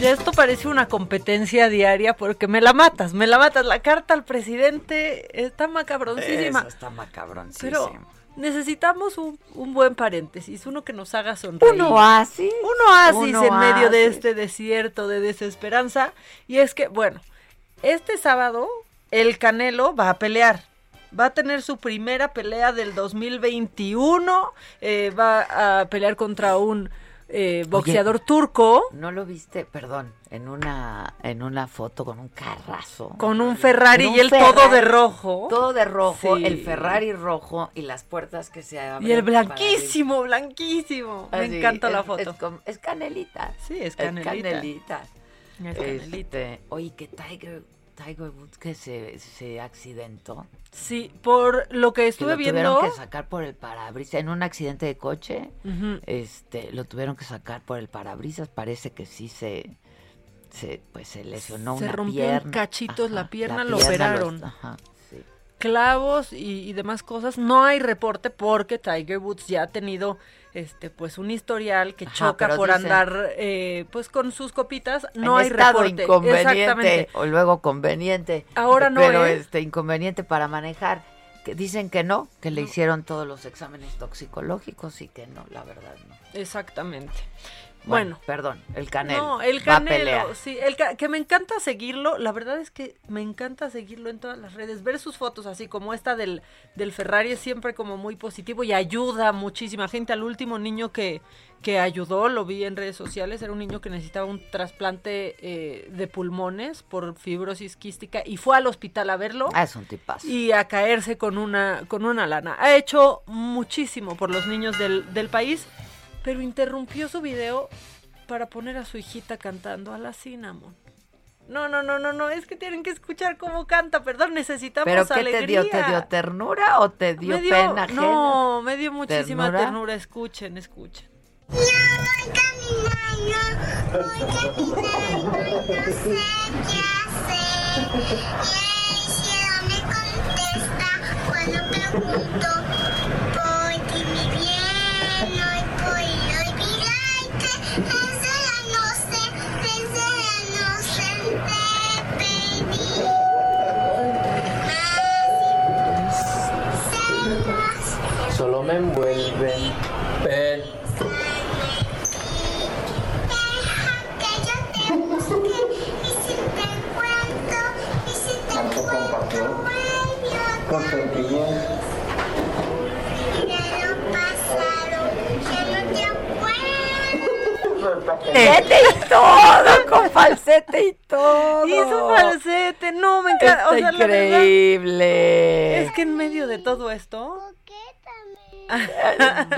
Ya esto parece una competencia diaria porque me la matas, me la matas. La carta al presidente está macabroncísima. Eso está macabroncísimo. Pero necesitamos un, un buen paréntesis, uno que nos haga sonreír. Un oasis. Un oasis Un en medio de este desierto de desesperanza. Y es que, bueno, este sábado el Canelo va a pelear. Va a tener su primera pelea del 2021. eh, va a pelear contra un eh, boxeador turco. ¿No lo viste? Perdón, en una en una foto con un carrazo. Con un Ferrari un y él todo de rojo. Todo de rojo, Sí. el Ferrari rojo y las puertas que se abren. Y el blanquísimo, blanquísimo. Me encanta la foto. Es, canelita. Sí, es Es canelita. canelita. Es canelita. Este, oye, que Tiger, Tiger Woods que se, se accidentó. Sí, por lo que Que estuve lo viendo. tuvieron que sacar por el parabrisas. En un accidente de coche, este, lo tuvieron que sacar por el parabrisas. Parece que sí se, se pues se lesionó Se una rompió en cachitos la pierna, lo pierna operaron. ajá, sí. clavos y, y demás cosas. No hay reporte porque Tiger Woods ya ha tenido este pues un historial que Ajá, choca por dicen- andar eh, pues con sus copitas. No hay estado reporte. inconveniente o luego conveniente. Ahora no, Pero ¿eh? este inconveniente para manejar. Que dicen que no, que le hicieron todos los exámenes toxicológicos y que no, la verdad no. Exactamente. Bueno, Bueno, perdón, el Canelo. No, el. Canelo, sí, el ca- que me encanta seguirlo, la verdad es que me encanta seguirlo en todas las redes, ver sus fotos así como esta del, del Ferrari es siempre como muy positivo y ayuda a muchísima gente. Al último niño que, que ayudó, lo vi en redes sociales, era un niño que necesitaba un trasplante eh, de pulmones por fibrosis quística y fue al hospital a verlo Ah, es un tipazo. y a caerse con una, con una lana. Ha hecho muchísimo por los niños del, del país, pero interrumpió su video para poner a su hijita cantando a la Cinnamon. No, no, no, no, no, es que tienen que escuchar cómo canta, perdón, necesitamos ¿Pero qué alegría. te dio? ¿Te dio ternura o te dio Me dio- pena ajena? No, me dio muchísima ¿Ternura? ternura, escuchen, escuchen. Cuando pregunto Te acuerdas. Falsete y todo, con falsete y todo. Hizo falsete, no, me encanta. Está o sea, la verdad, increíble. es que en medio de todo esto...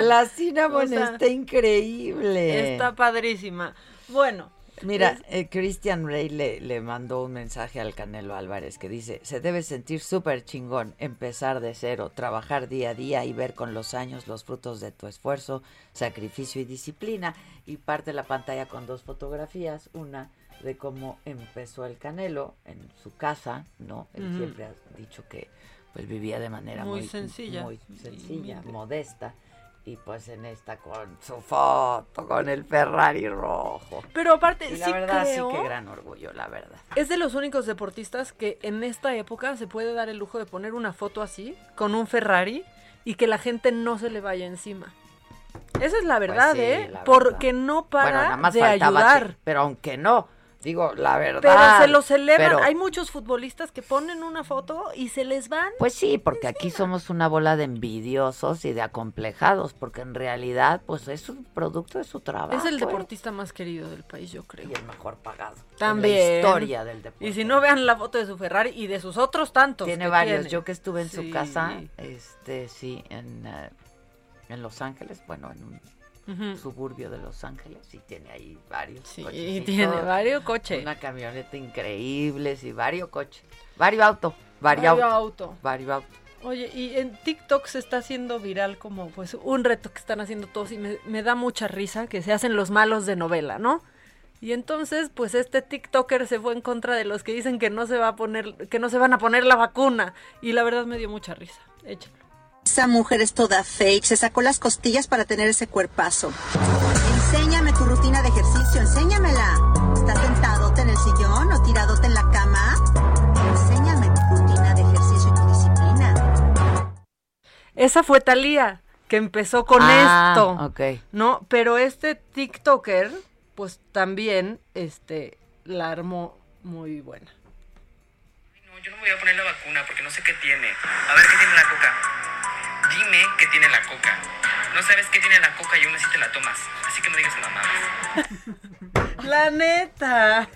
La Cinnamon O sea, está increíble. Está padrísima. Bueno, Mira, eh, Christian Rey le, le mandó un mensaje al Canelo Álvarez que dice, se debe sentir súper chingón empezar de cero, trabajar día a día y ver con los años los frutos de tu esfuerzo, sacrificio y disciplina. Y parte la pantalla con dos fotografías, una de cómo empezó el Canelo en su casa, ¿no? Él siempre ha dicho que pues vivía de manera Muy muy, sencilla muy sencilla, modesta. y pues en esta con su foto, con el Ferrari rojo. Pero aparte, Y la sí verdad, creo- sí que gran orgullo, la verdad. Es de los únicos deportistas que en esta época se puede dar el lujo de poner una foto así, con un Ferrari, y que la gente no se le vaya encima. Esa es la verdad, Pues sí, ¿eh? la Porque no para bueno, nada más de ayudar. que- pero aunque no, digo, la verdad. Pero se los elevan. pero- Hay muchos futbolistas que ponen una foto y se les van. Pues sí, porque aquí somos una bola de envidiosos y de acomplejados, porque en realidad, pues es un producto de su trabajo. Es el ¿eh? deportista más querido del país, yo creo. Y el mejor pagado. También. La historia del deporte. Y si no vean la foto de su Ferrari y de sus otros tantos. Tiene varios. tiene. Yo que estuve en su casa, este, sí, en, eh, en Los Ángeles, bueno, en un Suburbio de Los Ángeles, sí tiene ahí varios Sí, cochecitos, tiene varios coches. Una camioneta increíble, sí, varios coches. Varios autos. Varios Vario autos. auto. Varios autos. Oye, y en TikTok se está haciendo viral como pues un reto que están haciendo todos y me, me da mucha risa que se hacen los malos de novela, ¿no? Y entonces, pues este TikToker se fue en contra de los que dicen que no se va a poner, que no se van a poner la vacuna. Y la verdad me dio mucha risa. Échalo. Esa mujer es toda fake, se sacó las costillas para tener ese cuerpazo. Enséñame tu rutina de ejercicio, enséñamela. ¿Estás sentadote en el sillón o tiradote en la cama? Enséñame tu rutina de ejercicio y tu disciplina. Esa fue Talía que empezó con Ah, esto. ok. ¿No? Pero este TikToker, pues también, este, la armó muy buena. No, yo no me voy a poner la vacuna porque no sé qué tiene. A ver qué tiene la coca. Dime qué tiene la coca. No sabes qué tiene la coca y aún así te la tomas. Así que no digas mamadas. La neta.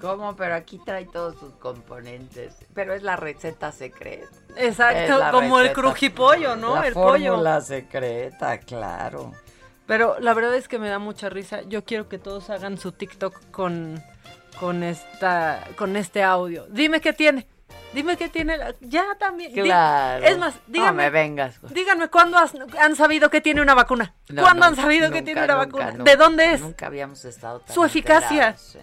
¿Cómo? Pero aquí trae todos sus componentes. Pero es la receta secreta. Exacto, la como el receta- crujipollo, ¿no? La El pollo. fórmula secreta, claro. Pero la verdad es que me da mucha risa. Yo quiero que todos hagan su TikTok con, con esta, con este audio. Dime qué tiene. Dime qué tiene. la- Ya también. Di- Claro. Es más, No díganme. me vengas. Díganme cuándo has- han sabido que tiene una vacuna. No, ¿Cuándo no, han sabido que tiene una nunca, vacuna? nunca. ¿De dónde es? Nunca habíamos estado tan Su eficacia. sí.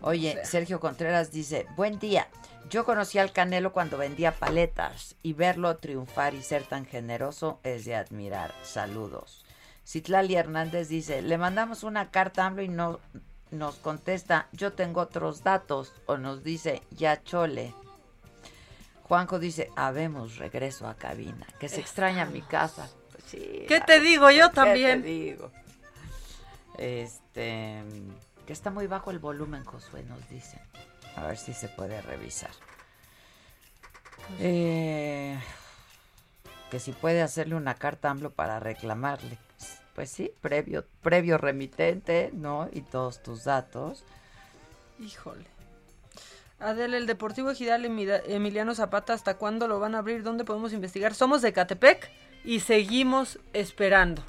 Oye, Sergio Contreras dice, buen día. Yo conocí al Canelo cuando vendía paletas y verlo triunfar y ser tan generoso es de admirar. Saludos. Citlali Hernández dice, le mandamos una carta a AMLO y no nos contesta, yo tengo otros datos o nos dice, ya chole. Juanjo dice, habemos regreso a cabina, que se extraña mi casa. Pues sí, ¿Qué te digo? Yo ¿qué también. te digo? Este, que está muy bajo el volumen, Josué, nos dicen. A ver si se puede revisar. Eh, que si puede hacerle una carta a AMLO para reclamarle. Pues sí, previo, previo remitente, ¿no? Y todos tus datos. Híjole. Adel, el Deportivo Ejidal Emiliano Zapata, ¿hasta cuándo lo van a abrir? ¿Dónde podemos investigar? Somos de Catepec y seguimos esperando.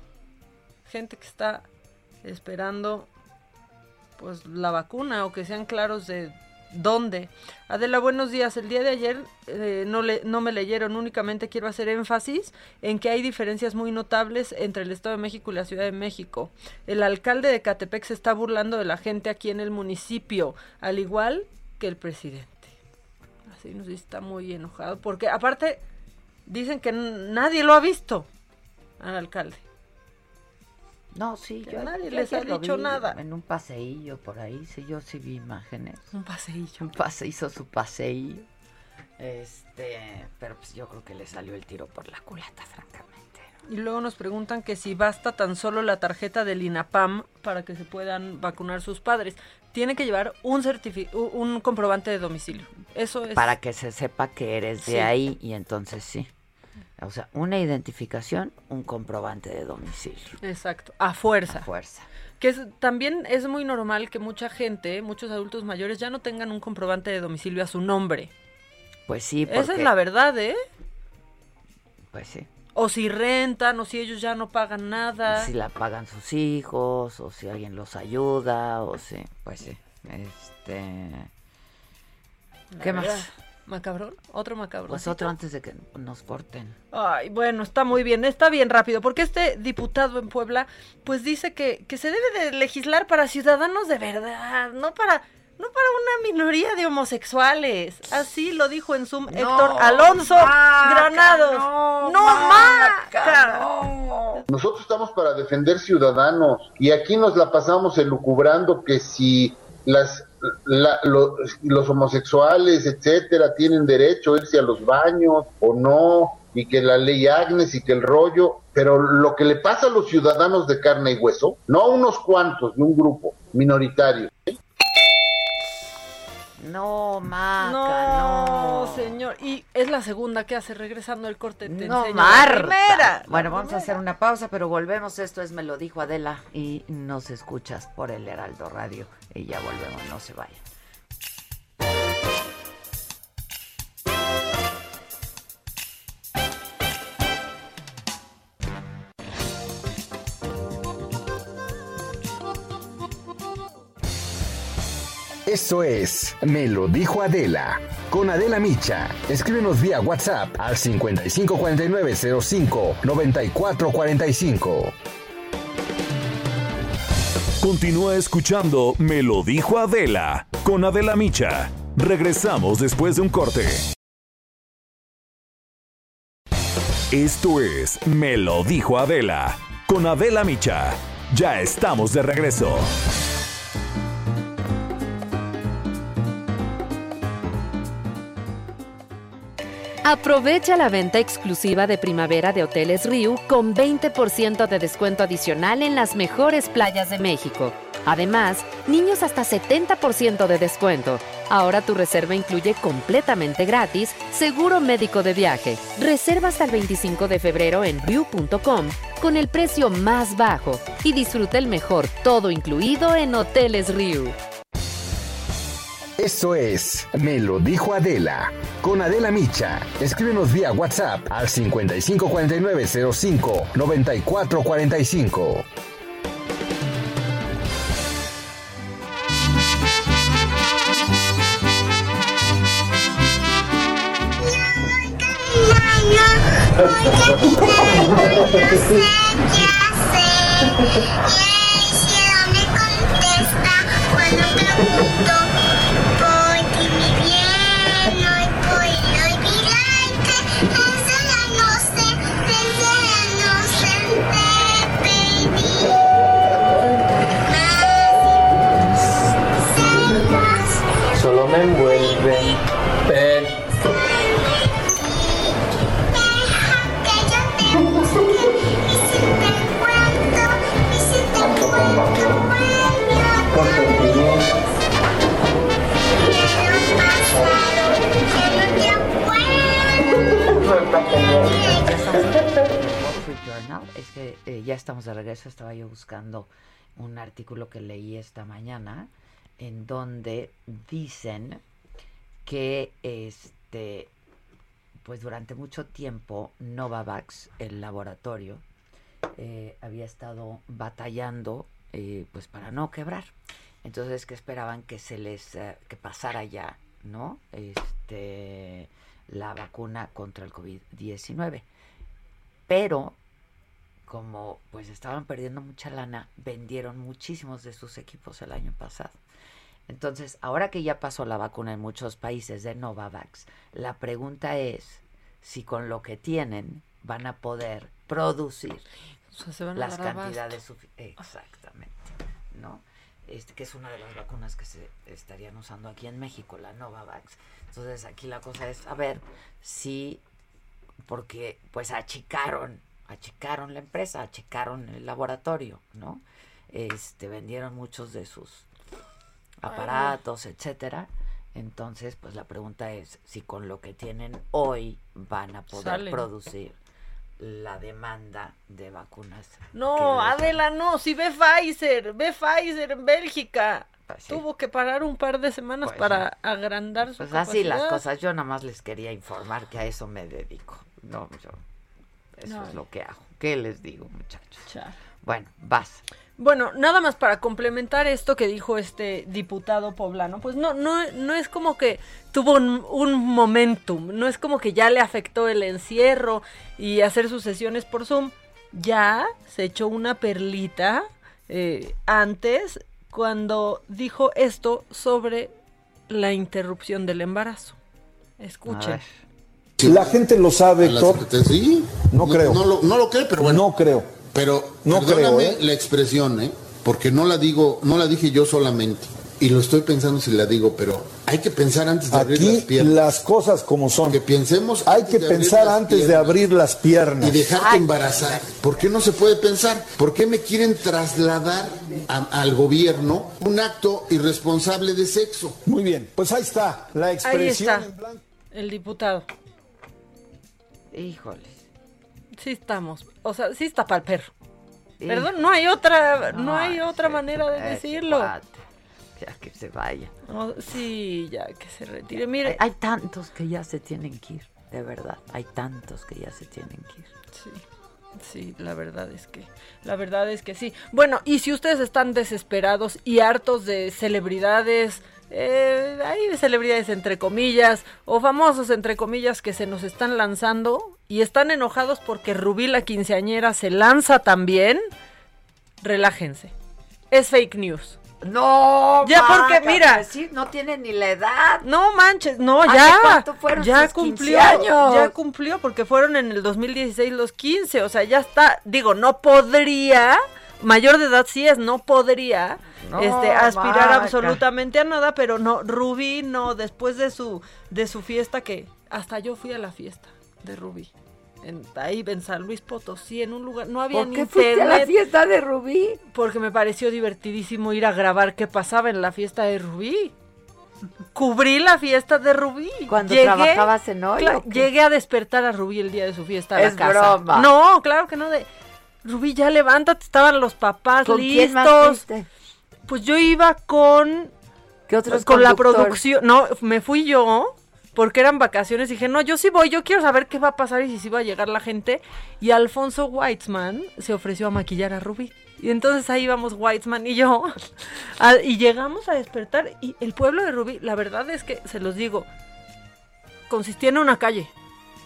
Gente que está esperando pues la vacuna o que sean claros de dónde. Adela, buenos días. El día de ayer eh, no, le, no me leyeron, únicamente quiero hacer énfasis en que hay diferencias muy notables entre el Estado de México y la Ciudad de México. El alcalde de Catepec se está burlando de la gente aquí en el municipio, al igual que el presidente. Así nos está muy enojado, porque aparte dicen que nadie lo ha visto al alcalde. No, sí, yo nadie yo les ha dicho vi nada. En un paseillo por ahí, sí, yo sí vi imágenes. Un paseillo. Un pase, hizo su paseillo. Este, pero pues yo creo que le salió el tiro por la culata, francamente. Y luego nos preguntan que si basta tan solo la tarjeta del INAPAM para que se puedan vacunar sus padres. Tiene que llevar un un comprobante de domicilio. Eso es. Para que se sepa que eres de Sí. ahí y entonces sí. O sea, una identificación, un comprobante de domicilio. Exacto, a fuerza. A fuerza. Que es- también es muy normal que mucha gente, muchos adultos mayores ya no tengan un comprobante de domicilio a su nombre. Pues sí, porque... Esa es la verdad, ¿eh? Pues sí. O si rentan, o si ellos ya no pagan nada. Si la pagan sus hijos, o si alguien los ayuda, o si... Pues sí. Este... La ¿Qué más? ¿Macabrón? ¿Otro macabrón? Pues otro antes de que nos corten. Ay, bueno, está muy bien, está bien rápido, porque este diputado en Puebla, pues dice que, que se debe de legislar para ciudadanos de verdad, no para No para una minoría de homosexuales. Así lo dijo en Zoom Héctor Alonso Granados. No, maca. Nosotros estamos para defender ciudadanos y aquí nos la pasamos elucubrando que si las la- lo- los homosexuales, etcétera, tienen derecho a irse a los baños o no, y que la ley Agnes y que el rollo, pero lo que le pasa a los ciudadanos de carne y hueso, no a unos cuantos de un grupo minoritario, No, Maca, No, no. señor. Y es la segunda que hace regresando el corte. Te No, enseño la Marta. primera. Bueno, vamos a hacer una pausa, pero volvemos. Esto es Me lo dijo Adela y nos escuchas por el Heraldo Radio. Y ya volvemos, no se vayan. Esto es Me lo dijo Adela. Con Adela Micha. Escríbenos vía WhatsApp al 554905 9445. Continúa escuchando Me lo dijo Adela con Adela Micha. Regresamos después de un corte. Esto es Me lo dijo Adela con Adela Micha. Ya estamos de regreso. Aprovecha la venta exclusiva de primavera de Hoteles Riu con 20% de descuento adicional en las mejores playas de México. Además, niños hasta 70% de descuento. Ahora tu reserva incluye completamente gratis seguro médico de viaje. Reserva hasta el 25 de febrero en riu.com con el precio más bajo y disfruta el mejor todo incluido en Hoteles Riu. Esto es Me lo dijo Adela. Con Adela Micha. Escríbenos vía WhatsApp al 554905 9445. me contesta cuando pregunto que eh, ya estamos de regreso, estaba yo buscando un artículo que leí esta mañana en donde dicen que este pues durante mucho tiempo Novavax, el laboratorio, eh, había estado batallando eh, pues para no quebrar. Entonces que esperaban que se les que pasara ya, ¿no? Este la vacuna contra el COVID-19. Pero como pues estaban perdiendo mucha lana, vendieron muchísimos de sus equipos el año pasado. Entonces, ahora que ya pasó la vacuna en muchos países de Novavax, la pregunta es si con lo que tienen van a poder producir O sea, las cantidades sufi- exactamente, ¿no? Este que es una de las vacunas que se estarían usando aquí en México, la Novavax. Entonces, aquí la cosa es a ver si porque pues achicaron, achicaron la empresa, achicaron el laboratorio, ¿no? Este vendieron muchos de sus aparatos, etcétera. Entonces, pues la pregunta es si con lo que tienen hoy van a poder Salen. producir la demanda de vacunas. No, Adela, no. Si ve Pfizer, ve Pfizer en Bélgica. Pues sí. Tuvo que parar un par de semanas Pues para agrandar su Pues así las capacidad. cosas. Yo nada más les quería informar que a eso me dedico. No, yo. Eso No. es lo que hago. ¿Qué les digo, muchachos? Bueno, vas. Bueno, nada más para complementar esto que dijo este diputado poblano, pues no, no, no es como que tuvo un, un momentum, no es como que ya le afectó el encierro y hacer sus sesiones por Zoom. Ya se echó una perlita eh, antes cuando dijo esto sobre la interrupción del embarazo. Escuchen. La gente lo sabe, Héctor. Sí. No creo. No, lo, no lo cree, pero bueno. No creo. Pero No perdóname creo, ¿eh? la expresión, ¿eh? Porque no la digo, no la dije yo solamente. Y lo estoy pensando si la digo, pero hay que pensar antes de abrir las Aquí piernas. las cosas como son. Que pensemos. Hay que pensar antes de abrir las piernas. Y dejarte embarazar. ¿Por qué no se puede pensar? ¿Por qué me quieren trasladar a- al gobierno un acto irresponsable de sexo? Muy bien, pues ahí está la Ahí expresión. está. El diputado. Híjoles. Sí estamos. O sea, sí está para el perro. Sí. Perdón, no hay otra, no, No, hay otra manera de decirlo. cuate. Ya que se vaya. Sí, ya que se retire. Mire, Hay, hay tantos que ya se tienen que ir, de verdad. Hay tantos que ya se tienen que ir. Sí, sí, la verdad es que, la verdad es que sí. Bueno, y si ustedes están desesperados y hartos de celebridades, eh, hay celebridades entre comillas, o famosos entre comillas que se nos están lanzando y están enojados porque Rubí la quinceañera se lanza también, relájense. Es fake news. No, Ya, porque mira, sí, no tiene ni la edad. no manches, no, ¿Hace ya. fueron ya sus cumplió, 15 años? ya cumplió porque fueron en el 2016 los 15, o sea, ya está, digo, no podría, mayor de edad sí es, no podría No, este aspirar absolutamente a nada, pero no Rubí no después de su de su fiesta que hasta yo fui a la fiesta de Rubí. En, ahí en San Luis Potosí, en un lugar, no había ¿Por ni qué fuiste a la internet. fiesta de Rubí? Porque me pareció divertidísimo ir a grabar qué pasaba en la fiesta de Rubí. Cubrí la fiesta de Rubí. Cuando trabajabas en hoy. Llegué a despertar a Rubí el día de su fiesta a la Es casa. broma. No, claro que no. De, Rubí, ya levántate, estaban los papás ¿Con quién más listos. Pues yo iba con ¿Qué otros con la producción. No, me fui yo porque eran vacaciones. Dije, no, yo sí voy, yo quiero saber qué va a pasar y si sí va a llegar la gente. Y Alfonso Weitzman se ofreció a maquillar a Rubí. Y entonces ahí íbamos Weitzman y yo. a- y llegamos a despertar. Y el pueblo de Rubí, la verdad es que, se los digo, consistía en una calle.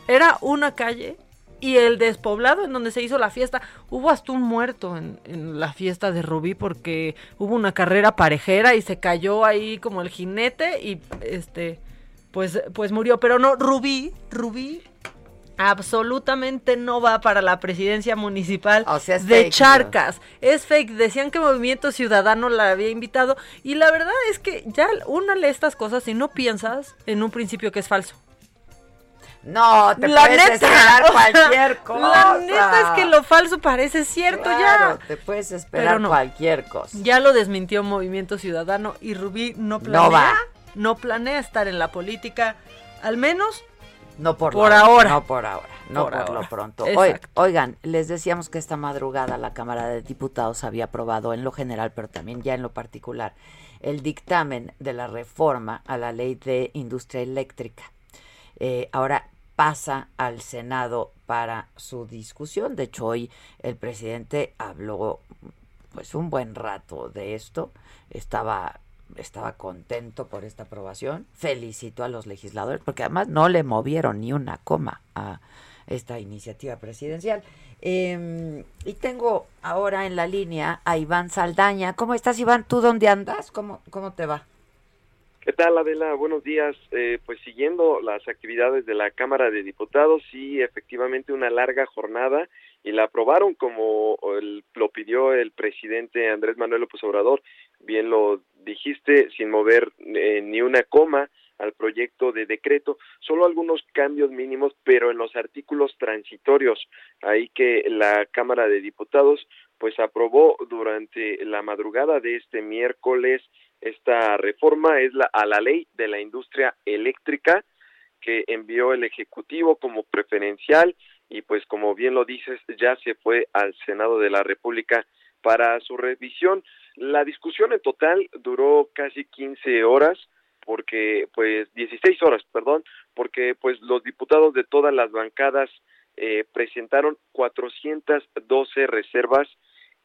Era una calle. Y el despoblado en donde se hizo la fiesta, hubo hasta un muerto en, en la fiesta de Rubí porque hubo una carrera parejera y se cayó ahí como el jinete y este pues pues murió, pero no Rubí, Rubí absolutamente no va para la presidencia municipal O sea, es de fake Charcas. Es fake, decían que Movimiento Ciudadano la había invitado y la verdad es que ya una lee estas cosas y no piensas en un principio que es falso. No, te La puedes esperar cualquier cosa. La neta es que lo falso parece cierto Claro, ya. te puedes esperar no. cualquier cosa. Ya lo desmintió Movimiento Ciudadano y Rubí no planea, No va. no planea estar en la política, al menos No por, ahora. No por ahora. No Por por, ahora. lo pronto. Exacto. Oigan, les decíamos que esta madrugada la Cámara de Diputados había aprobado en lo general, pero también ya en lo particular, el dictamen de la reforma a la ley de industria eléctrica. Eh, ahora pasa al Senado para su discusión. De hecho, hoy el presidente habló pues un buen rato de esto. Estaba estaba contento por esta aprobación. Felicito a los legisladores porque además no le movieron ni una coma a esta iniciativa presidencial. Eh, y tengo ahora en la línea a Iván Saldaña. ¿Cómo estás, Iván? ¿Tú dónde andas? ¿Cómo, cómo te va? ¿Qué tal, Adela? Buenos días. Eh, pues siguiendo las actividades de la Cámara de Diputados, sí, efectivamente una larga jornada y la aprobaron como lo pidió el presidente Andrés Manuel López Obrador. Bien lo dijiste, sin mover eh, ni una coma al proyecto de decreto, solo algunos cambios mínimos, pero en los artículos transitorios, ahí que la Cámara de Diputados pues aprobó durante la madrugada de este miércoles esta reforma es la a la ley de la industria eléctrica que envió el ejecutivo como preferencial y pues como bien lo dices ya se fue al Senado de la República para su revisión. La discusión en total duró casi 15 horas porque pues 16 horas, perdón, porque pues los diputados de todas las bancadas eh, presentaron 412 reservas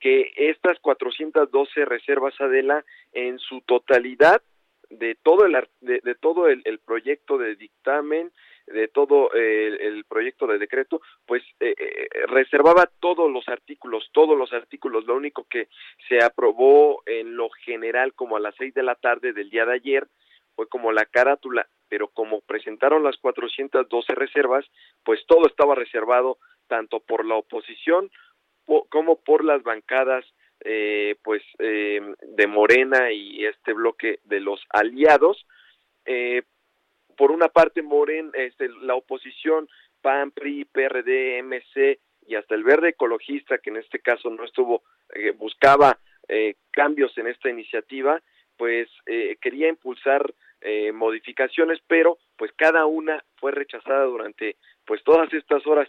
que estas 412 reservas Adela en su totalidad de todo el de, de todo el, el proyecto de dictamen de todo eh, el proyecto de decreto, pues eh, eh, reservaba todos los artículos, todos los artículos. Lo único que se aprobó en lo general como a las seis de la tarde del día de ayer fue como la carátula, pero como presentaron las 412 reservas, pues todo estaba reservado tanto por la oposición po- como por las bancadas eh, pues eh, de Morena y este bloque de los aliados. Eh, por una parte, Moren, este, la oposición, PAN, PRI, PRD, MC y hasta el Verde Ecologista, que en este caso no estuvo, eh, buscaba eh, cambios en esta iniciativa, pues eh, quería impulsar modificaciones, pero pues cada una fue rechazada durante pues todas estas horas.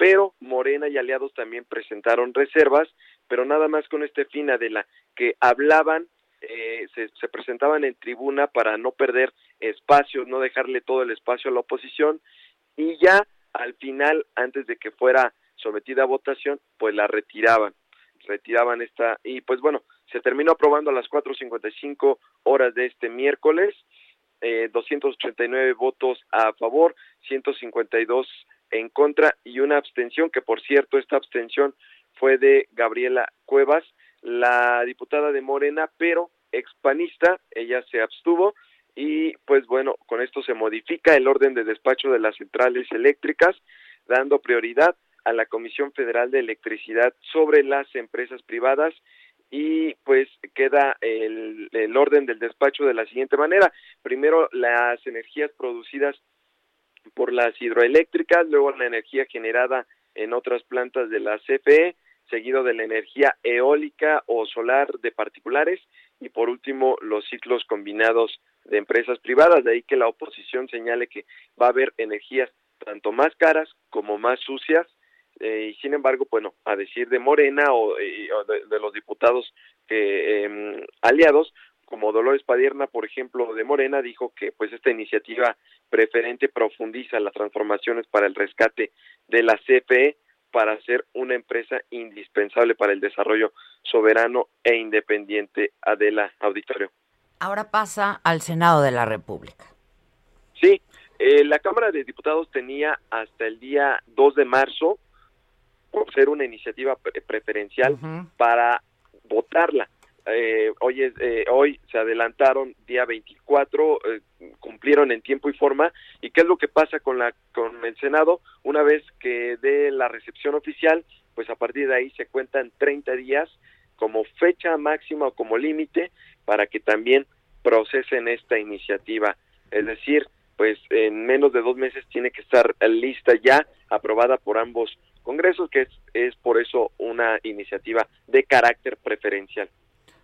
Pero Morena y aliados también presentaron reservas, pero nada más con este fin, Adela, que hablaban eh, se, se presentaban en tribuna para no perder espacio, no dejarle todo el espacio a la oposición y ya al final, antes de que fuera sometida a votación, pues la retiraban, retiraban esta y pues bueno, se terminó aprobando a las 4.55 horas de este miércoles, eh, 289 votos a favor, 152 en contra y una abstención, que por cierto, esta abstención fue de Gabriela Cuevas, la diputada de Morena, pero expanista, ella se abstuvo y pues bueno, con esto se modifica el orden de despacho de las centrales eléctricas, dando prioridad a la Comisión Federal de Electricidad sobre las empresas privadas y pues queda el, el orden del despacho de la siguiente manera. Primero, las energías producidas por las hidroeléctricas, luego la energía generada en otras plantas de la CFE, seguido de la energía eólica o solar de particulares y por último los ciclos combinados de empresas privadas, de ahí que la oposición señale que va a haber energías tanto más caras como más sucias eh, y sin embargo, bueno, a decir de Morena o, eh, de, los diputados eh, aliados, como Dolores Padierna, por ejemplo, de Morena, dijo que pues esta iniciativa preferente profundiza las transformaciones para el rescate de la CFE para ser una empresa indispensable para el desarrollo soberano e independiente. Adela Auditorio. Ahora pasa al Senado de la República. Sí, eh, la Cámara de Diputados tenía hasta el día 2 de marzo por ser una iniciativa pre preferencial uh -huh. para votarla. Eh, hoy, es, eh, hoy se adelantaron día 24, eh, cumplieron en tiempo y forma. ¿Y qué es lo que pasa con, la, con el Senado? Una vez que dé la recepción oficial, pues a partir de ahí se cuentan 30 días como fecha máxima o como límite para que también procesen esta iniciativa. Es decir, pues en menos de dos meses tiene que estar lista ya, aprobada por ambos congresos, que es, es por eso una iniciativa de carácter preferencial.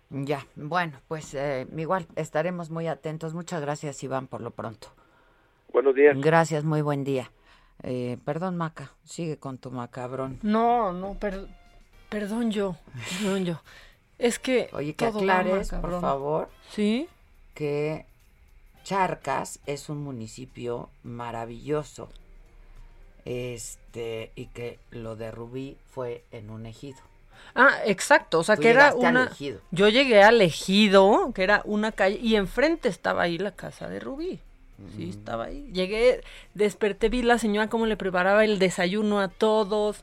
Ya, bueno, pues eh, igual estaremos muy atentos. Muchas gracias, Iván, por lo pronto. Buenos días. Gracias, muy buen día. Eh, perdón, Maca, sigue con tu macabrón. No, no, per perdón yo, perdón yo. Es que. Oye, que aclares, por favor. Sí. Que Charcas es un municipio maravilloso. Este, y que lo de Rubí fue en un ejido. Ah, exacto, o sea Tú que era una. Yo llegué al ejido, que era una calle y enfrente estaba ahí la casa de Rubí. Sí, estaba ahí. Llegué, desperté, vi la señora cómo le preparaba el desayuno a todos.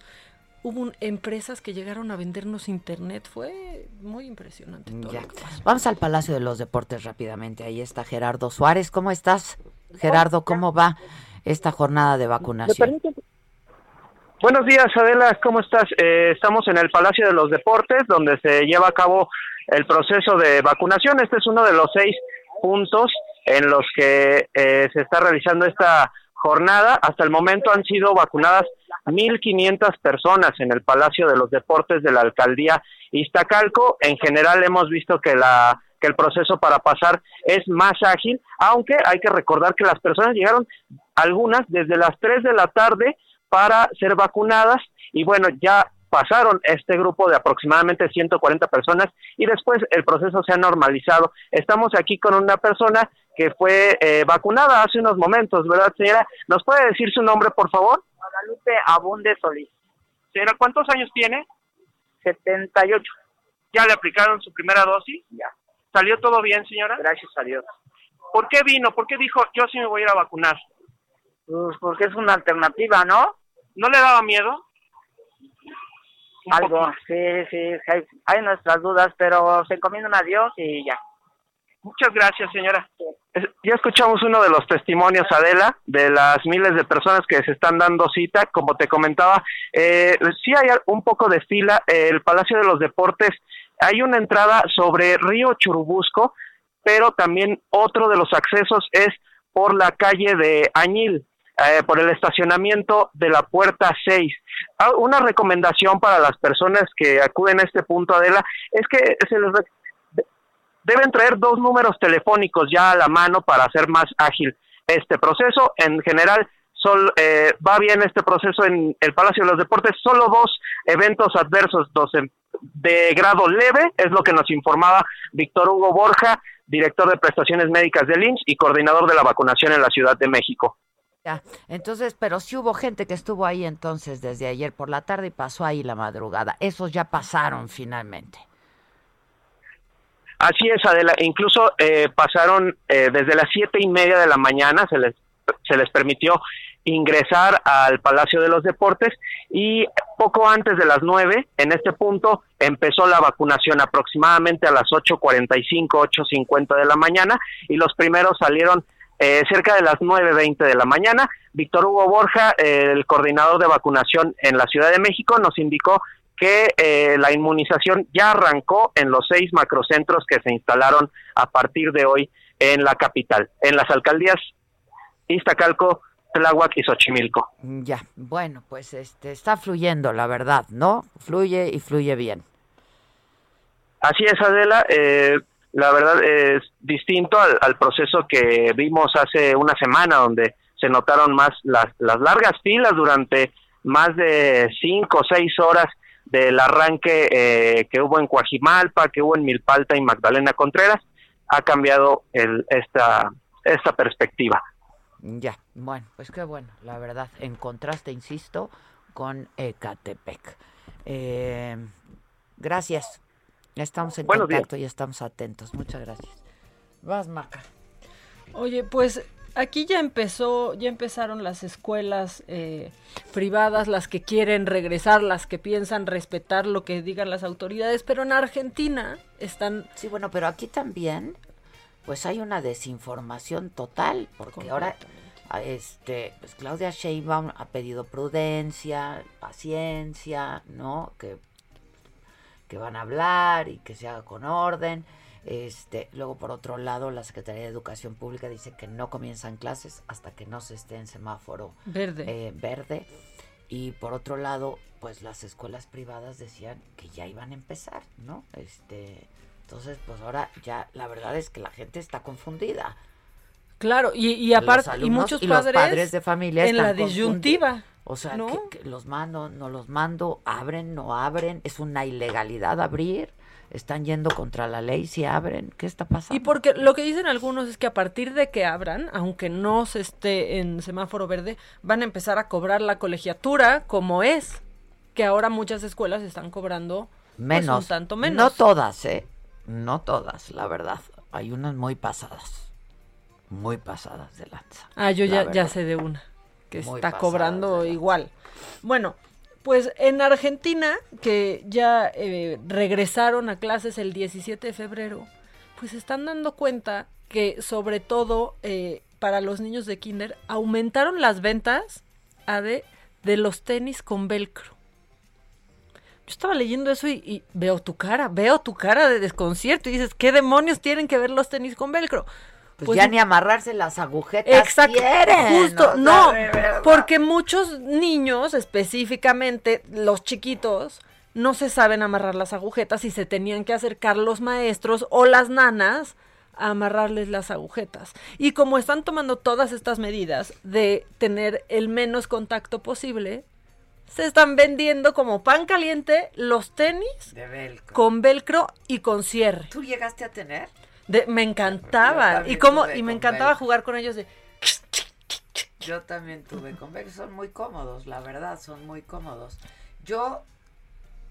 Hubo un- empresas que llegaron a vendernos internet, fue muy impresionante todo Ya. lo que pasó. Vamos al Palacio de los Deportes rápidamente. Ahí está Gerardo Suárez. ¿Cómo estás? Gerardo, ¿cómo va esta jornada de vacunación? Buenos días, Adela, ¿cómo estás? Eh, estamos en el Palacio de los Deportes, donde se lleva a cabo el proceso de vacunación. Este es uno de los seis puntos en los que eh, se está realizando esta jornada. Hasta el momento han sido vacunadas 1.500 personas en el Palacio de los Deportes de la Alcaldía Iztacalco. En general hemos visto que la que el proceso para pasar es más ágil, aunque hay que recordar que las personas llegaron algunas desde las 3 de la tarde para ser vacunadas y bueno, ya pasaron este grupo de aproximadamente 140 personas y después el proceso se ha normalizado. Estamos aquí con una persona que fue eh, vacunada hace unos momentos, ¿verdad, señora? ¿Nos puede decir su nombre, por favor? Guadalupe Abunde Solís. Señora, ¿cuántos años tiene? 78. ¿Ya le aplicaron su primera dosis? Ya. ¿Salió todo bien, señora? Gracias a Dios. ¿Por qué vino? ¿Por qué dijo, yo sí me voy a ir a vacunar? Pues porque es una alternativa, ¿no? ¿No le daba miedo? Algo, sí, sí, hay, hay nuestras dudas, pero se encomiendan a Dios y ya. Muchas gracias, señora. Ya escuchamos uno de los testimonios, Adela, de las miles de personas que se están dando cita. Como te comentaba, eh, sí hay un poco de fila. Eh, el Palacio de los Deportes, hay una entrada sobre Río Churubusco, pero también otro de los accesos es por la calle de Añil, eh, por el estacionamiento de la puerta 6. Ah, Una recomendación para las personas que acuden a este punto, Adela, es que se les deben traer dos números telefónicos ya a la mano para hacer más ágil este proceso. En general, sol- eh, va bien este proceso en el Palacio de los Deportes. Solo dos eventos adversos dos de grado leve, es lo que nos informaba Víctor Hugo Borja, director de prestaciones médicas del IMSS y coordinador de la vacunación en la Ciudad de México. Ya, entonces, pero sí hubo gente que estuvo ahí entonces desde ayer por la tarde y pasó ahí la madrugada. Esos ya pasaron finalmente. Así es, Adela. Incluso eh, pasaron eh, desde las siete y media de la mañana, se les, se les permitió ingresar al Palacio de los Deportes y poco antes de las nueve, en este punto, empezó la vacunación aproximadamente a las 8.45, 8.50 de la mañana y los primeros salieron eh, cerca de las 9.20 de la mañana. Víctor Hugo Borja, eh, el coordinador de vacunación en la Ciudad de México, nos indicó que eh, la inmunización ya arrancó en los seis macrocentros que se instalaron a partir de hoy en la capital, en las alcaldías Iztacalco, Tláhuac y Xochimilco. Ya, bueno, pues este está fluyendo, la verdad, ¿no? Fluye y fluye bien. Así es, Adela. eh, la verdad es distinto al, proceso que vimos hace una semana, donde se notaron más las, las largas filas durante más de cinco o seis horas del arranque eh, que hubo en Coajimalpa, que hubo en Milpalta y Magdalena Contreras. Ha cambiado el, esta, esta perspectiva. Ya, bueno, pues qué bueno, la verdad, en contraste, insisto, con Ecatepec. Eh, gracias. Estamos en Buenos contacto y estamos atentos. Muchas gracias. Vas, Maca. Oye, pues aquí ya empezó, ya empezaron las escuelas eh, privadas, las que quieren regresar, las que piensan respetar lo que digan las autoridades, pero en Argentina están... Sí, bueno, pero aquí también, pues hay una desinformación total, porque ahora a este, pues Claudia Sheinbaum ha pedido prudencia, paciencia, ¿no? Que, que van a hablar y que se haga con orden. Este, luego por otro lado, la Secretaría de Educación Pública dice que no comienzan clases hasta que no se esté en semáforo Verde. eh, verde. Y por otro lado, pues las escuelas privadas decían que ya iban a empezar, ¿no? Este, entonces, pues ahora ya la verdad es que la gente está confundida. Claro, y, y aparte, y muchos y los padres, de familia en la disyuntiva. O sea, ¿no? que, que los mando, no los mando, abren, no abren, es una ilegalidad abrir, están yendo contra la ley si abren, ¿qué está pasando? Y porque lo que dicen algunos es que a partir de que abran, aunque no se esté en semáforo verde, van a empezar a cobrar la colegiatura como es, que ahora muchas escuelas están cobrando pues, menos, un tanto menos. no todas, ¿eh? No todas, la verdad. Hay unas muy pasadas, muy pasadas de lanza. Ah, yo la ya, ya sé de una que Muy está cobrando igual. Bueno, pues en Argentina, que ya eh, regresaron a clases el 17 de febrero, pues se están dando cuenta que sobre todo eh, para los niños de kinder aumentaron las ventas Ade, de los tenis con velcro. Yo estaba leyendo eso y, y veo tu cara, veo tu cara de desconcierto y dices, ¿qué demonios tienen que ver los tenis con velcro? Pues, ya ni amarrarse las agujetas Exacto, quieren, justo, o sea, no, porque muchos niños, específicamente los chiquitos, no se saben amarrar las agujetas y se tenían que acercar los maestros o las nanas a amarrarles las agujetas. Y como están tomando todas estas medidas de tener el menos contacto posible, se están vendiendo como pan caliente los tenis De velcro. con velcro y con cierre. ¿Tú llegaste a tener? De- me encantaba. Y como, y me encantaba jugar con ellos de Yo también tuve con son muy cómodos, la verdad, son muy cómodos. Yo,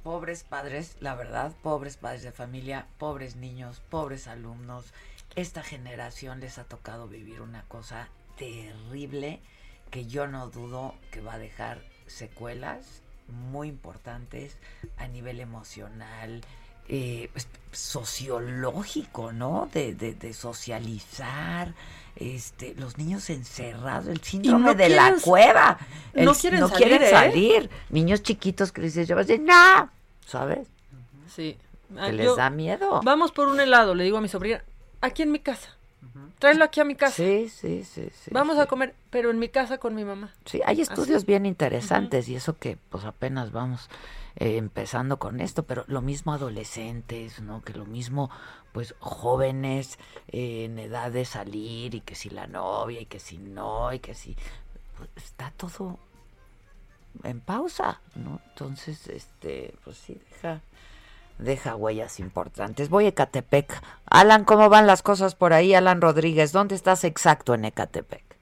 pobres padres, la verdad, pobres padres de familia, pobres niños, pobres alumnos, esta generación les ha tocado vivir una cosa terrible que yo no dudo que va a dejar secuelas muy importantes a nivel emocional, eh, pues, sociológico, ¿no? De, de, de socializar, este, los niños encerrados, el síndrome no de la cueva. El- no quieren no salir, quieren ¿eh? salir. Niños chiquitos que les así, no, ¿sabes? Sí. Que Ah, les yo- da miedo. Vamos por un helado, le digo a mi sobrina, aquí en mi casa. Tráelo aquí a mi casa. Sí, sí, sí, sí. Vamos a comer, pero en mi casa con mi mamá. Sí, hay Así. estudios bien interesantes y eso que pues apenas vamos eh, empezando con esto, pero lo mismo adolescentes, ¿no? Que lo mismo pues jóvenes eh, en edad de salir y que si la novia y que si no y que si pues, está todo en pausa, ¿no? Entonces, este, pues sí, deja, deja huellas importantes. Voy a Ecatepec. Alan, ¿cómo van las cosas por ahí? Alan Rodríguez, ¿dónde estás exacto en Ecatepec?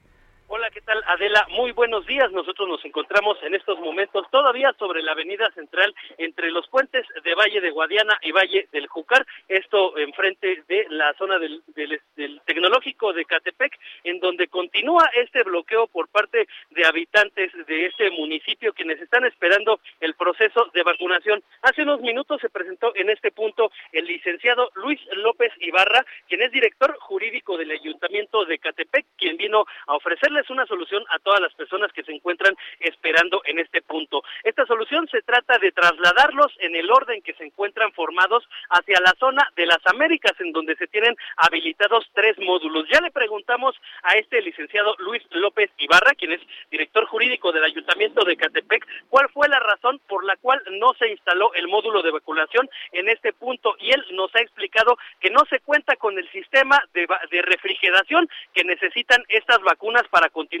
¿Qué tal Adela? Muy buenos días. Nosotros nos encontramos en estos momentos todavía sobre la avenida central entre los puentes de Valle de Guadiana y Valle del Júcar, esto enfrente de la zona del, del- del tecnológico de Catepec, en donde continúa este bloqueo por parte de habitantes de este municipio quienes están esperando el proceso de vacunación. Hace unos minutos se presentó en este punto el licenciado Luis López Ibarra, quien es director jurídico del Ayuntamiento de Catepec, quien vino a ofrecerles una solución a todas las personas que se encuentran esperando en este punto. Esta solución se trata de trasladarlos en el orden que se encuentran formados hacia la zona de las Américas, en donde se tienen habilitados tres módulos. Ya le preguntamos a este licenciado Luis López Ibarra, quien es director jurídico del Ayuntamiento de Catepec, cuál fue la razón por la cual no se instaló el módulo de vacunación en este punto y él nos ha explicado que no se cuenta con el sistema de, de refrigeración que necesitan estas vacunas para continuar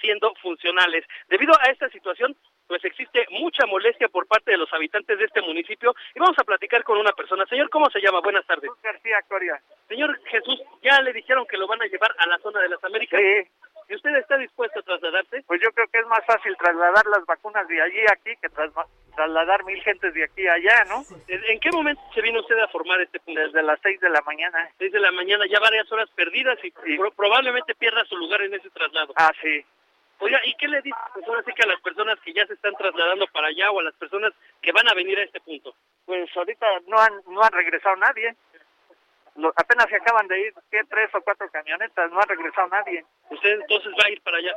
siendo funcionales. Debido a esta situación, pues existe mucha molestia por parte de los habitantes de este municipio y vamos a platicar con una persona. Señor, ¿cómo se llama? Buenas tardes. García Coria. Señor Jesús, ¿ya le dijeron que lo van a llevar a la zona de las Américas? Sí. ¿Y usted está dispuesto a trasladarse? Pues yo creo que es más fácil trasladar las vacunas de allí a aquí que trasma- trasladar mil gentes de aquí a allá, ¿no? ¿En qué momento se vino usted a formar este punto? Desde las seis de la mañana. Seis de la mañana, ya varias horas perdidas y pro- probablemente pierda su lugar en ese traslado. Ah, sí. Oiga, ¿y qué le dice pues ahora sí que a las personas que ya se están trasladando para allá o a las personas que van a venir a este punto? Pues ahorita no han, no han regresado nadie. Lo- apenas se acaban de ir, ¿qué? Tres o cuatro camionetas, no ha regresado nadie. ¿Usted entonces va a ir para allá?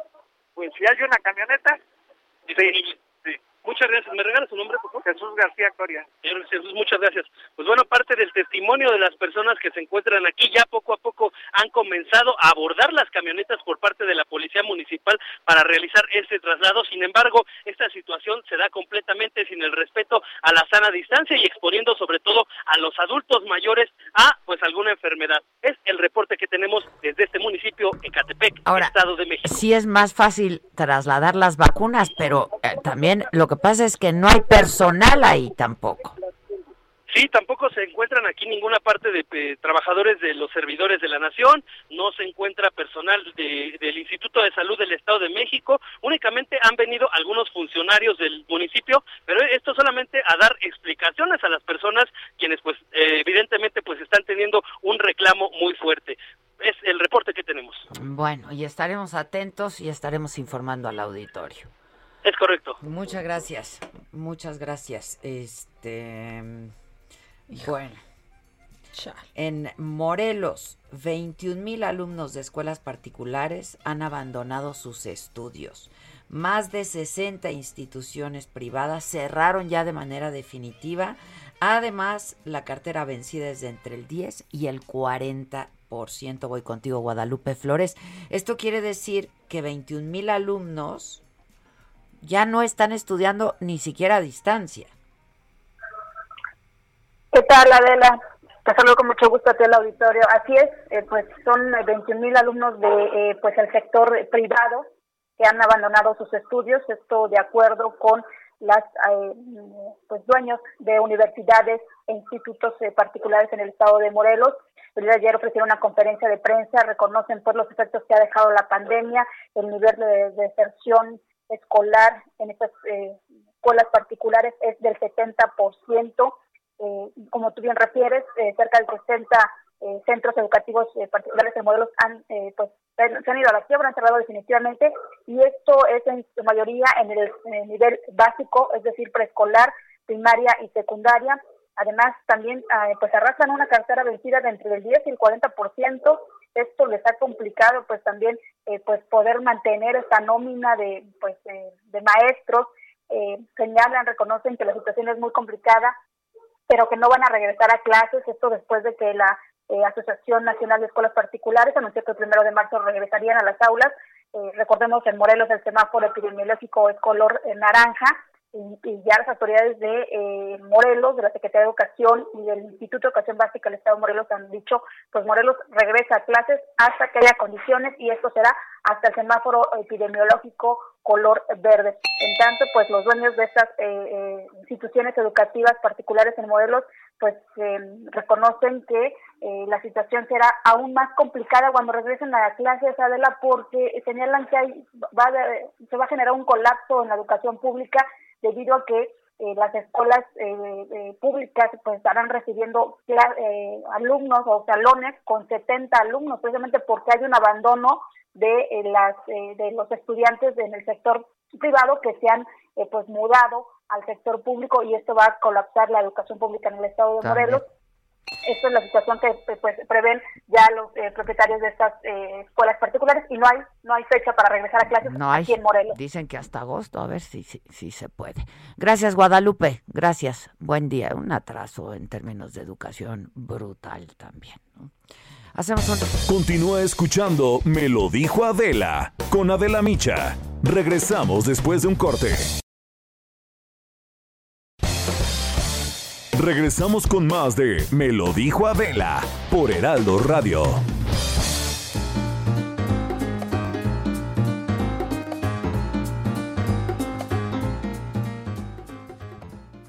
Pues si hay una camioneta, Disponible. Muchas gracias. ¿Me regala su nombre, por favor? Jesús García Coria. Señor Jesús, muchas gracias. Pues bueno, parte del testimonio de las personas que se encuentran aquí ya poco a poco han comenzado a abordar las camionetas por parte de la Policía Municipal para realizar este traslado. Sin embargo, esta situación se da completamente sin el respeto a la sana distancia y exponiendo sobre todo a los adultos mayores a pues alguna enfermedad. Es el reporte que tenemos desde este municipio, Ecatepec, Ahora, Estado de México. Sí es más fácil trasladar las vacunas, pero eh, también lo que pasa es que no hay personal ahí tampoco. Sí, tampoco se encuentran aquí ninguna parte de eh, trabajadores de los servidores de la Nación, no se encuentra personal de- del Instituto de Salud del Estado de México, únicamente han venido algunos funcionarios del municipio, pero esto solamente a dar explicaciones a las personas quienes pues eh, evidentemente pues están teniendo un reclamo muy fuerte. Es el reporte que tenemos. Bueno, y estaremos atentos y estaremos informando al auditorio. Es correcto. Muchas gracias, muchas gracias. Este, bueno, en Morelos, 21 mil alumnos de escuelas particulares han abandonado sus estudios. Más de 60 instituciones privadas cerraron ya de manera definitiva. Además, la cartera vencida es de entre el 10 y el 40%. Voy contigo, Guadalupe Flores. Esto quiere decir que 21 mil alumnos ya no están estudiando ni siquiera a distancia. ¿Qué tal, Adela? Te saludo con mucho gusto a ti al auditorio. Así es, eh, pues son 21 mil alumnos de eh, pues el sector privado que han abandonado sus estudios, esto de acuerdo con las eh, pues dueños de universidades e institutos eh, particulares en el estado de Morelos. El ayer ofrecieron una conferencia de prensa, reconocen pues los efectos que ha dejado la pandemia, el nivel de deserción escolar en estas eh, escuelas particulares es del 70%. Eh, como tú bien refieres, eh, cerca del eh, centros educativos eh, particulares en modelos han pues se han ido a la quiebra, han cerrado definitivamente y esto es en su mayoría en el, nivel básico, es decir, preescolar, primaria y secundaria. Además, también eh, pues arrastran una cartera vencida de entre el 10 y el 40%. Esto les ha complicado pues también eh, pues poder mantener esta nómina de pues eh, de maestros. Eh, señalan, reconocen que la situación es muy complicada, pero que no van a regresar a clases. Esto después de que la eh, Asociación Nacional de Escuelas Particulares anunció que el primero de marzo regresarían a las aulas. Eh, recordemos en Morelos el semáforo epidemiológico es color eh, naranja y, ya las autoridades de eh, Morelos, de la Secretaría de Educación y del Instituto de Educación Básica del Estado de Morelos han dicho, pues Morelos regresa a clases hasta que haya condiciones y esto será hasta el semáforo epidemiológico color verde. En tanto, pues los dueños de estas eh, eh, instituciones educativas particulares en Morelos, pues eh, reconocen que eh, la situación será aún más complicada cuando regresen a clases, Adela, porque señalan que hay, va se va a generar un colapso en la educación pública debido a que eh, las escuelas eh, eh, públicas pues estarán recibiendo eh, alumnos o salones con 70 alumnos, precisamente porque hay un abandono de las eh, de los estudiantes en el sector privado que se han eh, pues mudado al sector público y esto va a colapsar la educación pública en el estado de También. Esta es la situación que pues prevén ya los eh, propietarios de estas eh, escuelas particulares y no hay no hay fecha para regresar a clases No hay. aquí en Morelos. Dicen que hasta agosto, a ver si, si, si se puede. Gracias, Guadalupe. Gracias. Buen día. Un atraso en términos de educación brutal también. ¿no? Hacemos un... Continúa escuchando Me lo dijo Adela con Adela Micha. Regresamos después de un corte. Regresamos con más de Me lo dijo Adela por Heraldo Radio.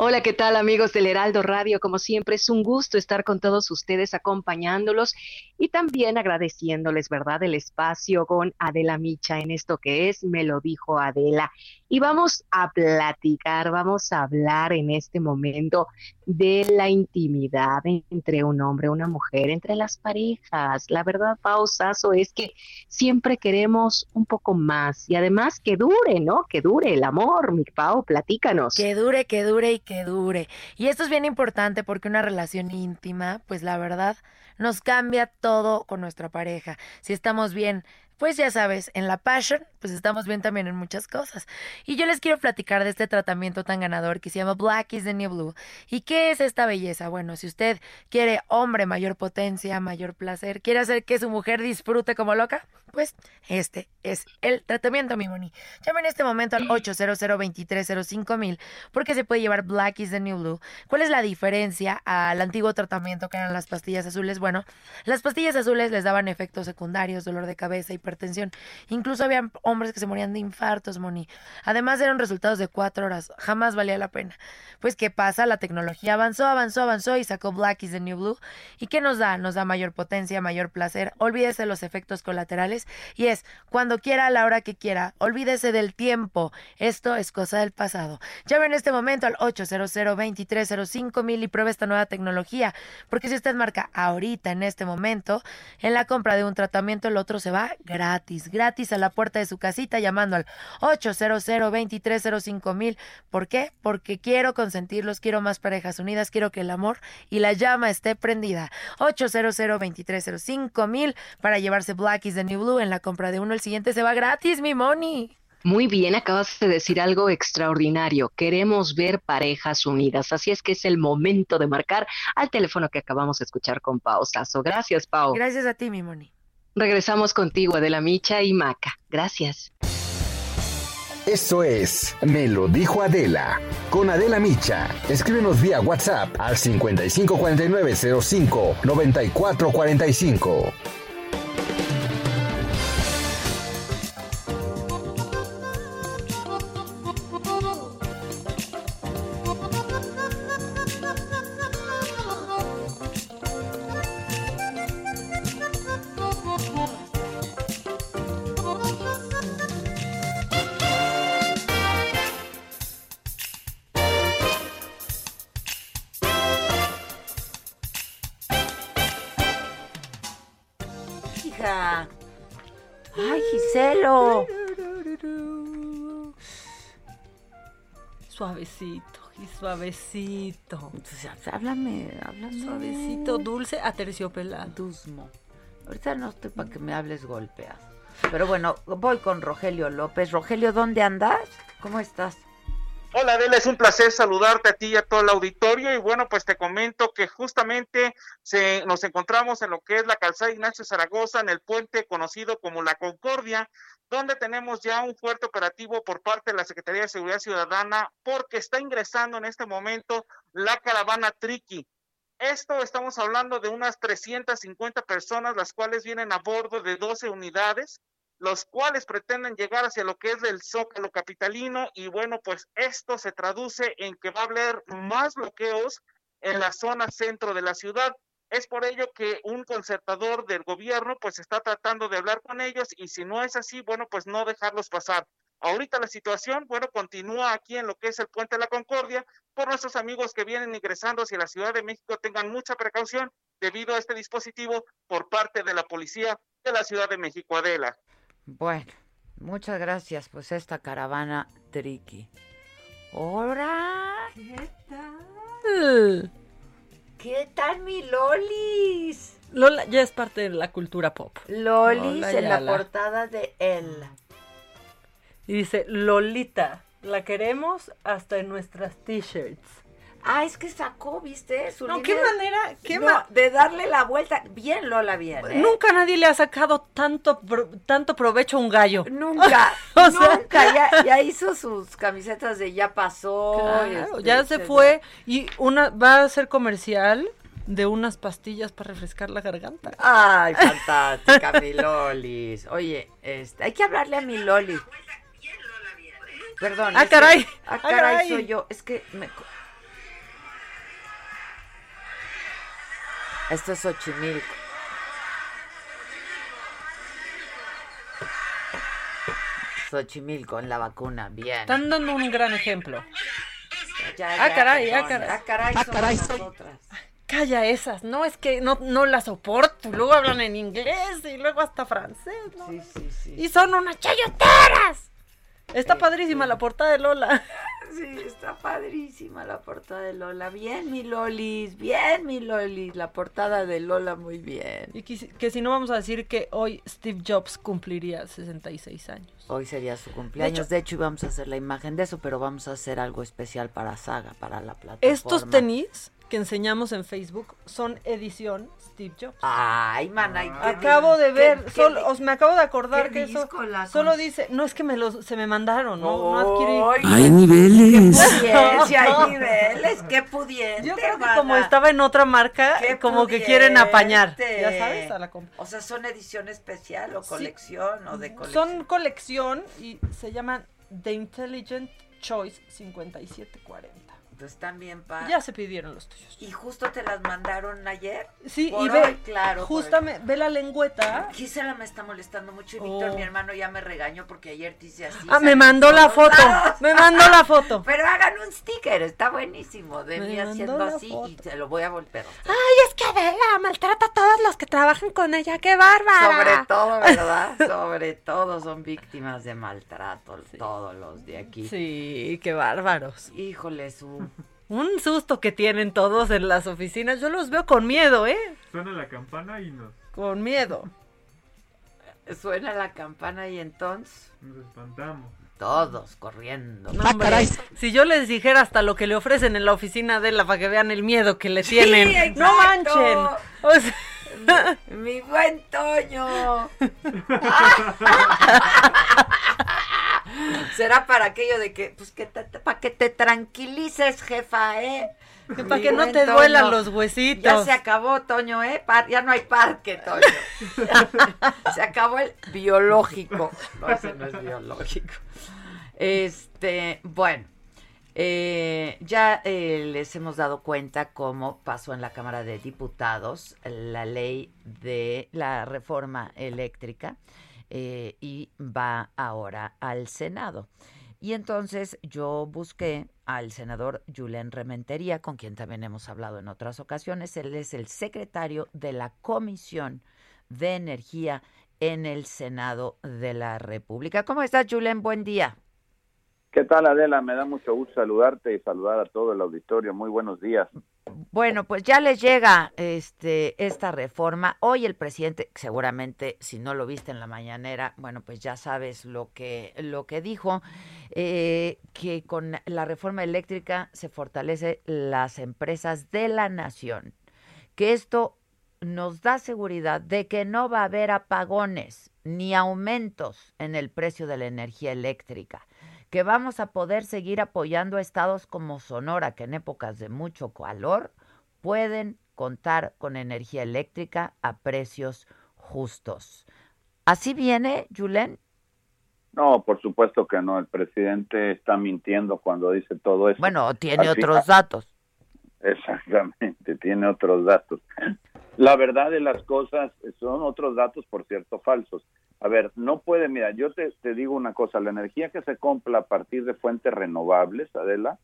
Hola, ¿qué tal amigos del Heraldo Radio? Como siempre, es un gusto estar con todos ustedes acompañándolos y también agradeciéndoles, ¿verdad?, el espacio con Adela Micha en esto que es Me lo dijo Adela. Y vamos a platicar, vamos a hablar en este momento de la intimidad entre un hombre una mujer, entre las parejas. La verdad, Pausazo, es que siempre queremos un poco más y además que dure, ¿no? Que dure el amor, mi Pau, platícanos. Que dure, que dure y que dure. Y esto es bien importante porque una relación íntima, pues la verdad, nos cambia todo con nuestra pareja. Si estamos bien, pues ya sabes, en la passion, pues estamos bien también en muchas cosas. Y yo les quiero platicar de este tratamiento tan ganador que se llama Black is the New Blue. ¿Y qué es esta belleza? Bueno, si usted quiere hombre, mayor potencia, mayor placer, quiere hacer que su mujer disfrute como loca, pues este es el tratamiento, mi Moni. Llama en este momento al 800 mil porque se puede llevar Black is the New Blue. ¿Cuál es la diferencia al antiguo tratamiento que eran las pastillas azules? Bueno, las pastillas azules les daban efectos secundarios, dolor de cabeza, hipertensión. Incluso había hombres que se morían de infartos, Moni. Además eran resultados de cuatro horas. Jamás valía la pena. Pues, ¿qué pasa? La tecnología avanzó, avanzó, avanzó y sacó Black is the New Blue. ¿Y qué nos da? Nos da mayor potencia, mayor placer. Olvídese de los efectos colaterales y es cuando quiera, a la hora que quiera. Olvídese del tiempo. Esto es cosa del pasado. Llame en este momento al 800 2305 mil y pruebe esta nueva tecnología. Porque si usted marca ahorita, en este momento, en la compra de un tratamiento, el otro se va gratis, gratis a la puerta de su casita llamando al 800 2305 mil. ¿Por qué? Porque quiero consentirlos, quiero más parejas unidas, quiero que el amor y la llama esté prendida. 800 2305 mil para llevarse Black is the New En la compra de uno. El siguiente se va gratis, mi money. Muy bien, acabas de decir algo extraordinario. Queremos ver parejas unidas, así es que es el momento de marcar al teléfono que acabamos de escuchar con Pausazo. Gracias, Pau. Gracias a ti, mi money. Regresamos contigo, Adela Micha y Maca. Gracias. Esto es Me lo dijo Adela. Con Adela Micha. Escríbenos vía WhatsApp al 554905 9445. Suavecito, y suavecito. háblame, háblame. Suavecito, dulce, aterciopelado. Dusmo. Ahorita no estoy para que me hables golpeado. Pero bueno, voy con Rogelio López. Rogelio, ¿dónde andas? ¿Cómo estás? Hola Adela, es un placer saludarte a ti y a todo el auditorio y bueno, pues te comento que justamente nos encontramos en lo que es la calzada Ignacio Zaragoza, en el puente conocido como La Concordia, donde tenemos ya un fuerte operativo por parte de la Secretaría de Seguridad Ciudadana porque está ingresando en este momento la caravana Triqui. Esto estamos hablando de unas 350 personas, las cuales vienen a bordo de 12 unidades los cuales pretenden llegar hacia lo que es el Zócalo capitalino y bueno, pues esto se traduce en que va a haber más bloqueos en la zona centro de la ciudad. Es por ello que un concertador del gobierno pues está tratando de hablar con ellos y si no es así, bueno, pues no dejarlos pasar. Ahorita la situación, bueno, continúa aquí en lo que es el Puente de la Concordia. Por nuestros amigos que vienen ingresando hacia la Ciudad de México, tengan mucha precaución debido a este dispositivo por parte de la policía de la Ciudad de México. Adela. Bueno, muchas gracias. Pues esta caravana triqui. ¡Hola! ¿Qué tal? ¿Qué tal mi Lolis? Lola ya es parte de la cultura pop. Lolis Lola en la portada de él. Y dice, Lolita, la queremos hasta en nuestras t-shirts. Ah, es que sacó, ¿viste? Su No, línea qué de- manera, qué No, ma- de darle la vuelta. Bien, Lola, bien. ¿eh? Nunca nadie le ha sacado tanto, pro- tanto provecho a un gallo. Nunca, O sea- nunca. Ya, ya hizo sus camisetas de ya pasó. Claro, este, ya se fue y una va a ser comercial de unas pastillas para refrescar la garganta. Ay, fantástica, mi Lolis. Oye, este, hay que hablarle a mi Loli. Perdón. Ah, que- caray. ah, Ah, caray. soy yo. Es que me... Esto es Xochimilco. Xochimilco en la vacuna, bien. Están dando un gran ejemplo. Ya, Ah, ya, caray, ah, caray. Ah, caray, Ah, caray, soy-. Calla esas, no es que no, no las soporto. Luego hablan en inglés y luego hasta francés, ¿no? Sí, sí, sí. Y son unas chayoteras. Está padrísima la portada de Lola. Sí, está padrísima la portada de Lola. Bien, mi Lolis, bien, mi Lolis. La portada de Lola, muy bien. Y que, si- que si no vamos a decir que hoy Steve Jobs cumpliría 66 años. Hoy sería su cumpleaños. De hecho, íbamos a hacer la imagen de eso, pero vamos a hacer algo especial para Saga, para la plataforma. Estos tenis que enseñamos en Facebook son edición Steve Jobs. Ay, mana. ¿y qué Acabo de qué- ver, qué solo, di- os me acabo de acordar qué que eso solo dice, no es que me los se me mandaron, no, no adquirí. Ay, Hay niveles. Qué pudiencia, hay niveles, qué pudiente. Yo creo que mana. como estaba en otra marca, Qué como que quieren apañar, ya sabes, a la comp- O sea, son edición especial o Sí. colección o de colección. Son colección y se llaman The Intelligent Choice 5740. Pues también para. Ya se pidieron los tuyos. Y justo te las mandaron ayer. Sí, Por y ve, hoy, claro. justamente, ve la lengüeta. Gisela me está molestando mucho y Víctor, Oh. mi hermano, ya me regañó porque ayer te hice así. Ah, me mandó la foto, lados. me mandó la foto. Pero hagan un sticker, está buenísimo. De Me mí haciendo así y te lo voy a volver. Ay, es que Adela maltrata a todos los que trabajan con ella, qué bárbara. Sobre todo, ¿verdad? Sobre todo son víctimas de maltrato, todos los de aquí. Sí, qué bárbaros. Híjole, su. Un susto que tienen todos en las oficinas. Yo los veo con miedo, ¿eh? Suena la campana y nos, Con miedo. Suena la campana y entonces nos espantamos. todos corriendo. No, hombre, Si yo les dijera hasta lo que le ofrecen en la oficina de la para que vean el miedo que le tienen. no manchen. O sea, Mi buen Toño. Será para aquello de que, pues que te, para que te tranquilices, jefa, ¿eh? Que para que no te Toño. duelan los huesitos. Ya se acabó, Toño, ¿eh? Par- ya no hay parque, Toño. se acabó el biológico. No, ese no es biológico. Este, bueno, eh, ya eh, les hemos dado cuenta cómo pasó en la Cámara de Diputados la ley de la reforma eléctrica eh, y va ahora al Senado. Y entonces yo busqué al senador Julen Rementería, con quien también hemos hablado en otras ocasiones. Él es el secretario de la Comisión de Energía en el Senado de la República. ¿Cómo estás, Julen? Buen día. ¿Qué tal, Adela? Me da mucho gusto saludarte y saludar a todo el auditorio. Muy buenos días. Bueno, pues ya les llega este esta reforma. Hoy el presidente, seguramente, si no lo viste en la mañanera, bueno, pues ya sabes lo que lo que dijo, eh, que con la reforma eléctrica se fortalece las empresas de la nación, que esto nos da seguridad de que no va a haber apagones ni aumentos en el precio de la energía eléctrica que vamos a poder seguir apoyando a estados como Sonora, que en épocas de mucho calor pueden contar con energía eléctrica a precios justos. ¿Así viene, Julen? No, por supuesto que no. El presidente está mintiendo cuando dice todo eso. Bueno, tiene Al otros final- datos. Exactamente, tiene otros datos. La verdad de las cosas son otros datos, por cierto, falsos. A ver, no puede, mira, yo te, te digo una cosa, la energía que se compra a partir de fuentes renovables, Adela,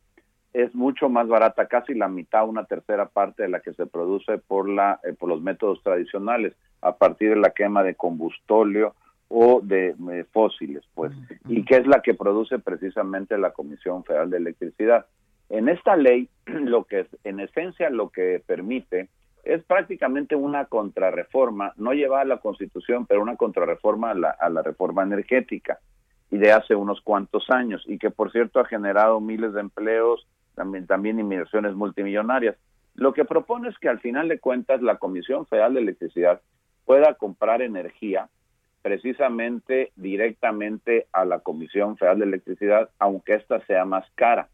es mucho más barata, casi la mitad, una tercera parte de la que se produce por, la, eh, por los métodos tradicionales, a partir de la quema de combustóleo o de eh, fósiles, pues, y que es la que produce precisamente la Comisión Federal de Electricidad. En esta ley, lo que es, en esencia lo que permite es prácticamente una contrarreforma, no llevada a la Constitución, pero una contrarreforma a la, a la reforma energética y de hace unos cuantos años y que por cierto ha generado miles de empleos, también, también inversiones multimillonarias. Lo que propone es que al final de cuentas la Comisión Federal de Electricidad pueda comprar energía precisamente directamente a la Comisión Federal de Electricidad, aunque ésta sea más cara.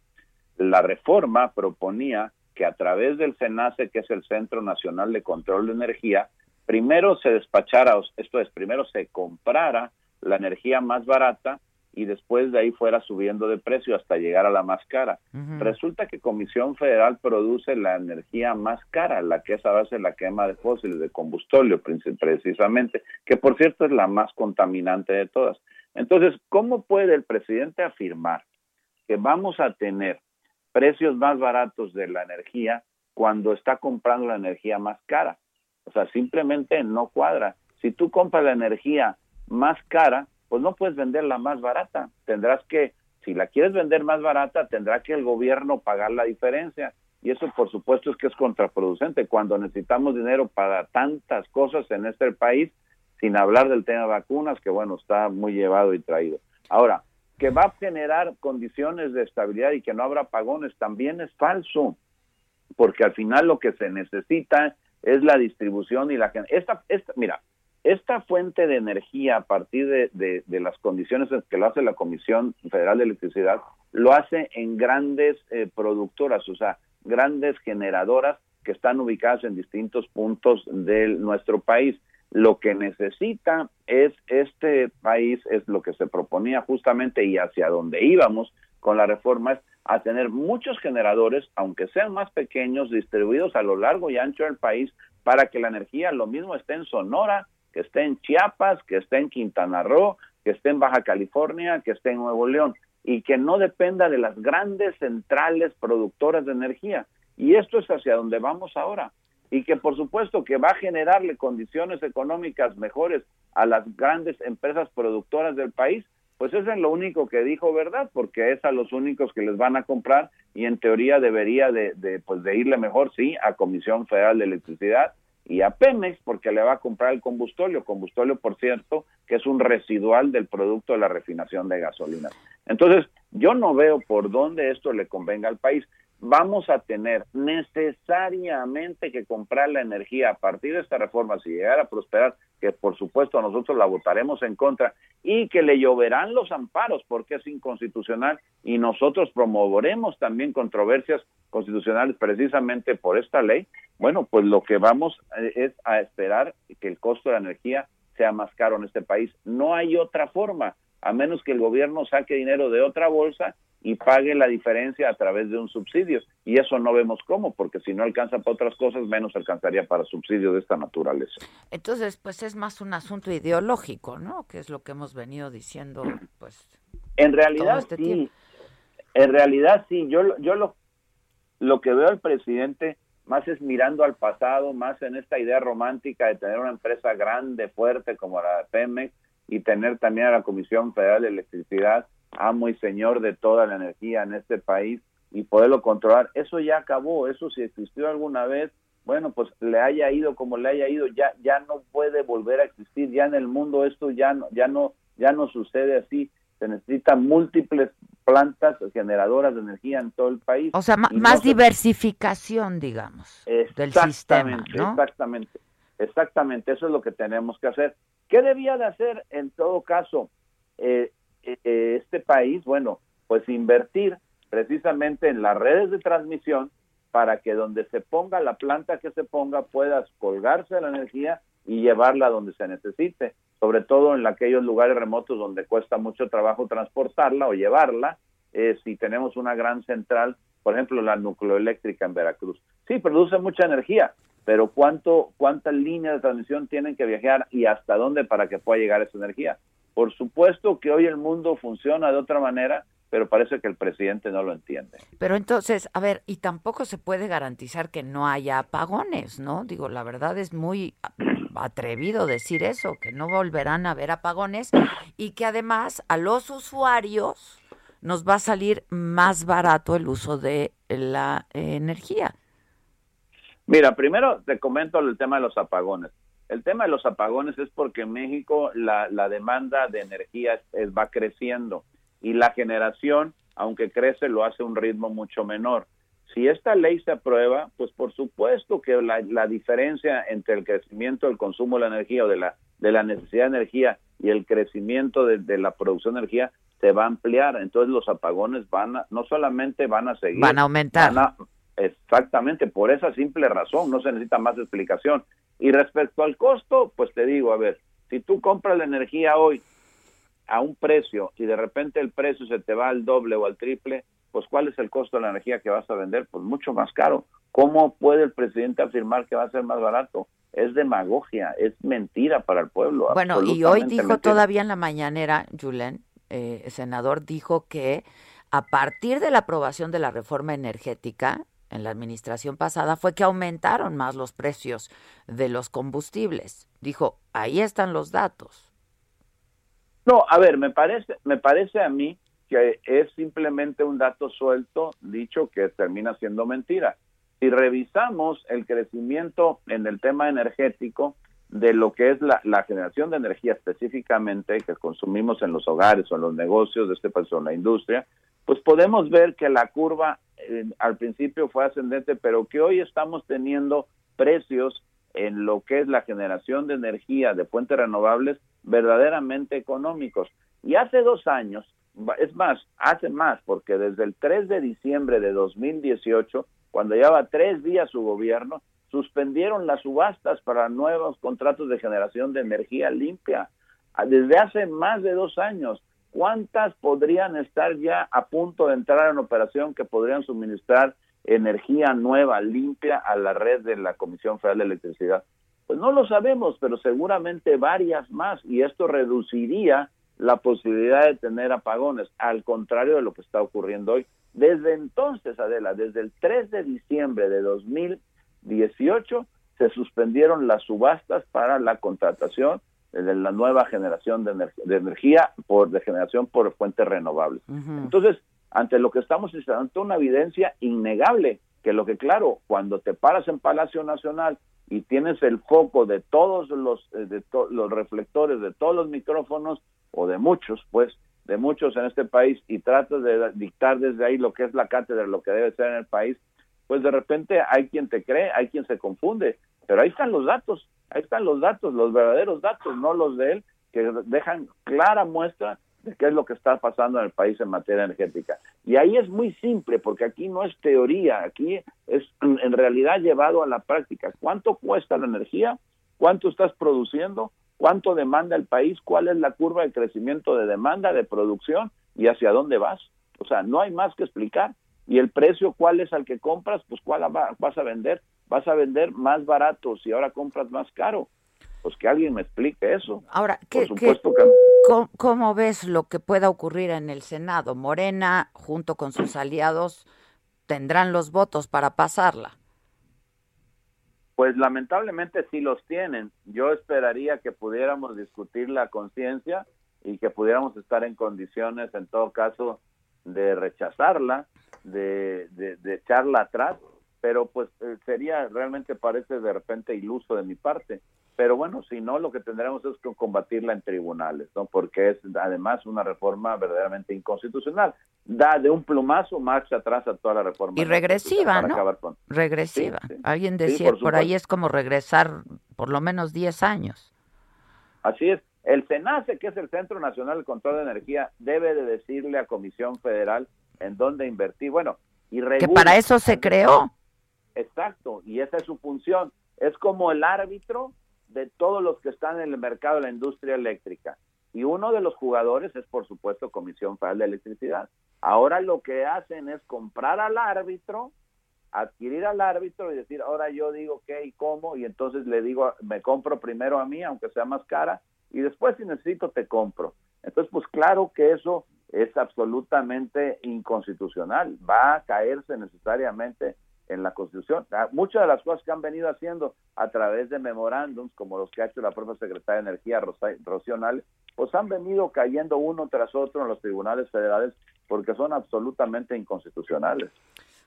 La reforma proponía que a través del CENACE, que es el Centro Nacional de Control de Energía, primero se despachara, esto es, primero se comprara la energía más barata y después de ahí fuera subiendo de precio hasta llegar a la más cara. Resulta que Comisión Federal produce la energía más cara, la que es a base de la quema de fósiles, de combustóleo precisamente, que por cierto es la más contaminante de todas. Entonces, ¿cómo puede el presidente afirmar que vamos a tener precios más baratos de la energía cuando está comprando la energía más cara? O sea, simplemente no cuadra. Si tú compras la energía más cara, pues no puedes venderla más barata. Tendrás que, si la quieres vender más barata, tendrá que el gobierno pagar la diferencia. Y eso, por supuesto, es que es contraproducente cuando necesitamos dinero para tantas cosas en este país, sin hablar del tema de vacunas, que bueno, está muy llevado y traído. Ahora, que va a generar condiciones de estabilidad y que no habrá pagones, también es falso, porque al final lo que se necesita es la distribución y la esta, esta mira esta fuente de energía a partir de, de- las condiciones que lo hace la Comisión Federal de Electricidad lo hace en grandes eh, productoras o sea grandes generadoras que están ubicadas en distintos puntos de nuestro país lo que necesita es este país es lo que se proponía justamente y hacia donde íbamos con la reforma es a tener muchos generadores, aunque sean más pequeños, distribuidos a lo largo y ancho del país, para que la energía lo mismo esté en Sonora, que esté en Chiapas, que esté en Quintana Roo, que esté en Baja California, que esté en Nuevo León, y que no dependa de las grandes centrales productoras de energía. Y esto es hacia donde vamos ahora. Y que por supuesto que va a generarle condiciones económicas mejores a las grandes empresas productoras del país, pues eso es lo único que dijo verdad, porque es a los únicos que les van a comprar y en teoría debería de, pues de irle mejor, sí, a Comisión Federal de Electricidad y a Pemex, porque le va a comprar el combustóleo, combustóleo, por cierto, que es un residual del producto de la refinación de gasolina. Entonces, yo no veo por dónde esto le convenga al país. Vamos a tener necesariamente que comprar la energía a partir de esta reforma, si llegara a prosperar, que por supuesto nosotros la votaremos en contra, y que le lloverán los amparos porque es inconstitucional y nosotros promoveremos también controversias constitucionales precisamente por esta ley, bueno, pues lo que vamos eh, es a esperar que el costo de la energía sea más caro en este país. No hay otra forma, a menos que el gobierno saque dinero de otra bolsa y pague la diferencia a través de un subsidio. Y eso no vemos cómo, porque si no alcanza para otras cosas, menos alcanzaría para subsidios de esta naturaleza. Entonces, pues es más un asunto ideológico, ¿no? Que es lo que hemos venido diciendo, pues. En realidad este sí, tiempo. en realidad sí, yo, lo- yo lo, lo que veo al presidente más es mirando al pasado, más en esta idea romántica de tener una empresa grande, fuerte como la de Pemex y tener también a la Comisión Federal de Electricidad, amo y señor de toda la energía en este país y poderlo controlar. Eso ya acabó, eso si existió alguna vez, bueno, pues le haya ido como le haya ido, ya ya no puede volver a existir, ya en el mundo esto ya no ya no ya no sucede así. Se necesitan múltiples plantas generadoras de energía en todo el país. O sea, no más se- diversificación, digamos, del sistema, Exactamente, ¿no? Exactamente, exactamente, eso es lo que tenemos que hacer. ¿Qué debía de hacer en todo caso eh, eh, eh, este país? Bueno, pues invertir precisamente en las redes de transmisión para que donde se ponga la planta que se ponga puedas colgarse la energía y llevarla donde se necesite, sobre todo en aquellos lugares remotos donde cuesta mucho trabajo transportarla o llevarla, eh, si tenemos una gran central, por ejemplo la nucleoeléctrica en Veracruz. Sí, produce mucha energía, pero ¿cuánto, ¿cuántas líneas de transmisión tienen que viajar y hasta dónde para que pueda llegar esa energía? Por supuesto que hoy el mundo funciona de otra manera, pero parece que el presidente no lo entiende. Pero entonces, a ver, y tampoco se puede garantizar que no haya apagones, ¿no? Digo, la verdad es muy atrevido decir eso, que no volverán a haber apagones y que además a los usuarios nos va a salir más barato el uso de la eh, energía. Mira, primero te comento el tema de los apagones. El tema de los apagones es porque en México la, la demanda de energía es- es- va creciendo y la generación, aunque crece, lo hace a un ritmo mucho menor. Si esta ley se aprueba, pues por supuesto que la, la diferencia entre el crecimiento del consumo de la energía o de la, de la necesidad de energía y el crecimiento de, de la producción de energía se va a ampliar. Entonces los apagones van a, no solamente van a seguir, Van a aumentar. van a- Exactamente, por esa simple razón, no se necesita más explicación. Y respecto al costo, pues te digo, a ver, si tú compras la energía hoy a un precio y de repente el precio se te va al doble o al triple, pues ¿cuál es el costo de la energía que vas a vender? Pues mucho más caro. ¿Cómo puede el presidente afirmar que va a ser más barato? Es demagogia, es mentira para el pueblo. Bueno, y hoy dijo mentira. todavía en la mañanera, Julen, eh, senador dijo que a partir de la aprobación de la reforma energética en la administración pasada fue que aumentaron más los precios de los combustibles. Dijo, ahí están los datos. No, a ver, me parece, me parece a mí que es simplemente un dato suelto dicho que termina siendo mentira. Si revisamos el crecimiento en el tema energético de lo que es la, generación de energía específicamente que consumimos en los hogares o en los negocios de este país o en la industria, pues podemos ver que la curva eh, al principio fue ascendente, pero que hoy estamos teniendo precios en lo que es la generación de energía de fuentes renovables verdaderamente económicos. Y hace dos años, es más, hace más, porque desde el 3 de diciembre de 2018, cuando llevaba tres días su gobierno, suspendieron las subastas para nuevos contratos de generación de energía limpia. Ah, Desde hace más de dos años, ¿cuántas podrían estar ya a punto de entrar en operación que podrían suministrar energía nueva, limpia a la red de la Comisión Federal de Electricidad? Pues no lo sabemos, pero seguramente varias más y esto reduciría la posibilidad de tener apagones, al contrario de lo que está ocurriendo hoy. Desde entonces, Adela, desde el 3 de diciembre de 2018 se suspendieron las subastas para la contratación de la nueva generación de, ener- de energía por de generación por fuentes renovables. Entonces, ante lo que estamos es ante una evidencia innegable que lo que claro, cuando te paras en Palacio Nacional y tienes el foco de todos los eh, de to- los reflectores de todos los micrófonos o de muchos, pues, de muchos en este país y tratas de dictar desde ahí lo que es la cátedra, lo que debe ser en el país, pues de repente hay quien te cree, hay quien se confunde, pero ahí están los datos, ahí están los datos, los verdaderos datos, no los de él, que dejan clara muestra de qué es lo que está pasando en el país en materia energética. Y ahí es muy simple, porque aquí no es teoría, aquí es en realidad llevado a la práctica. ¿Cuánto cuesta la energía? ¿Cuánto estás produciendo? ¿Cuánto demanda el país? ¿Cuál es la curva de crecimiento de demanda, de producción? ¿Y hacia dónde vas? O sea, no hay más que explicar. ¿Y el precio cuál es al que compras? Pues cuál va- vas a vender. Vas a vender más barato si ahora compras más caro. Pues que alguien me explique eso. Ahora, Por ¿qué, qué- que cómo, cómo ves lo que pueda ocurrir en el Senado? Morena, junto con sus aliados, tendrán los votos para pasarla. Pues lamentablemente sí los tienen. Yo esperaría que pudiéramos discutir la conciencia y que pudiéramos estar en condiciones, en todo caso, de rechazarla, de, de, de echarla atrás, pero pues eh, sería realmente parece de repente iluso de mi parte. Pero bueno, si no, lo que tendremos es que combatirla en tribunales, ¿no? Porque es además una reforma verdaderamente inconstitucional. Da de un plumazo marcha atrás a toda la reforma. Y regresiva, ¿no? con- Regresiva. Sí, sí. Alguien Sí, decía, por por, ahí es como regresar por lo menos 10 años. Así es. El CENACE, que es el Centro Nacional de Control de Energía, debe de decirle a Comisión Federal en dónde invertir. Bueno, y Que regula- para eso se creó. Exacto, y esa es su función. Es como el árbitro de todos los que están en el mercado de la industria eléctrica. Y uno de los jugadores es, por supuesto, Comisión Federal de Electricidad. Ahora lo que hacen es comprar al árbitro, adquirir al árbitro y decir, ahora yo digo qué y cómo, y entonces le digo, me compro primero a mí, aunque sea más cara, y después si necesito te compro. Entonces, pues claro que eso es absolutamente inconstitucional, va a caerse necesariamente en la Constitución. Ah, Muchas de las cosas que han venido haciendo a través de memorándums, como los que ha hecho la propia Secretaria de Energía, Rocío Nale, pues han venido cayendo uno tras otro en los tribunales federales porque son absolutamente inconstitucionales.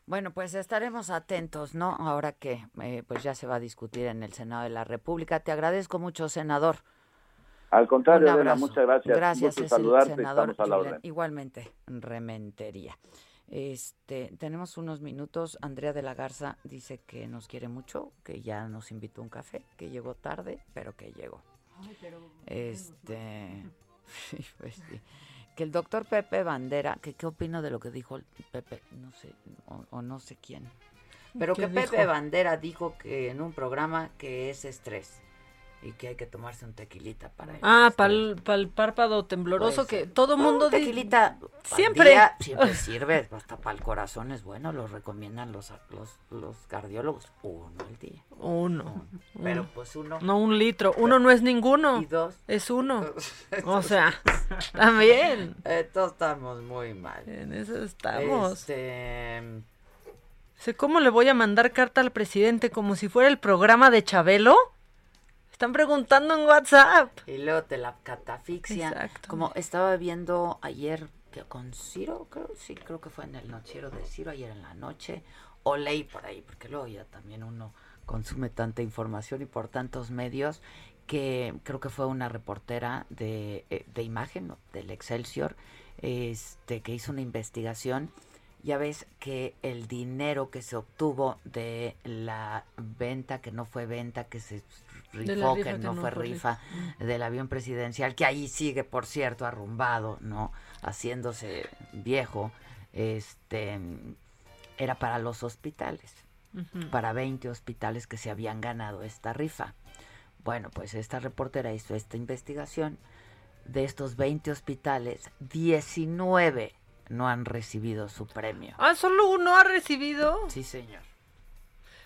Bueno, pues estaremos atentos, ¿no? Ahora que eh, pues ya se va a discutir en el Senado de la República. Te agradezco mucho, senador. Al contrario, abrazo. muchas gracias. Gracias, Gusto es el saludarte senador estamos a la Julián. orden. Igualmente, Rementería. Este, tenemos unos minutos. Andrea de la Garza dice que nos quiere mucho, que ya nos invitó a un café, que llegó tarde, pero que llegó. Este, sí, pues sí. Que el doctor Pepe Bandera, que qué opino de lo que dijo el Pepe, no sé, o, o no sé quién. Pero ¿Qué que Pepe? Bandera dijo que en un programa que es estrés y que hay que tomarse un tequilita para Ah, para el párpado tembloroso que todo mundo un tequilita al siempre día siempre sirve, hasta para el corazón es bueno, lo recomiendan los, los, los cardiólogos, uno al día. Uno. Pero pues uno. No un litro. Uno no es ninguno. Y dos. Es uno. O sea, también. Entonces estamos muy mal. En eso estamos. Este, Sé cómo le voy a mandar carta al presidente como si fuera el programa de Chabelo. Están preguntando en WhatsApp. y luego te la catafixia. Como estaba viendo ayer que con Ciro, creo, sí, creo que fue en el noticiero de Ciro ayer en la noche, o leí por ahí, porque luego ya también uno consume tanta información y por tantos medios, que creo que fue una reportera de, eh, de imagen, ¿no? del Excelsior, este, que hizo una investigación. Ya ves que el dinero que se obtuvo de la venta, que no fue venta, que se rifó, que que no fue rifa, del avión presidencial, que ahí sigue, por cierto, arrumbado, ¿no? Haciéndose viejo, este, era para los hospitales, para 20 hospitales que se habían ganado esta rifa. Bueno, pues esta reportera hizo esta investigación. De estos 20 hospitales, 19 no han recibido su premio. Ah, solo uno ha recibido. Sí, señor.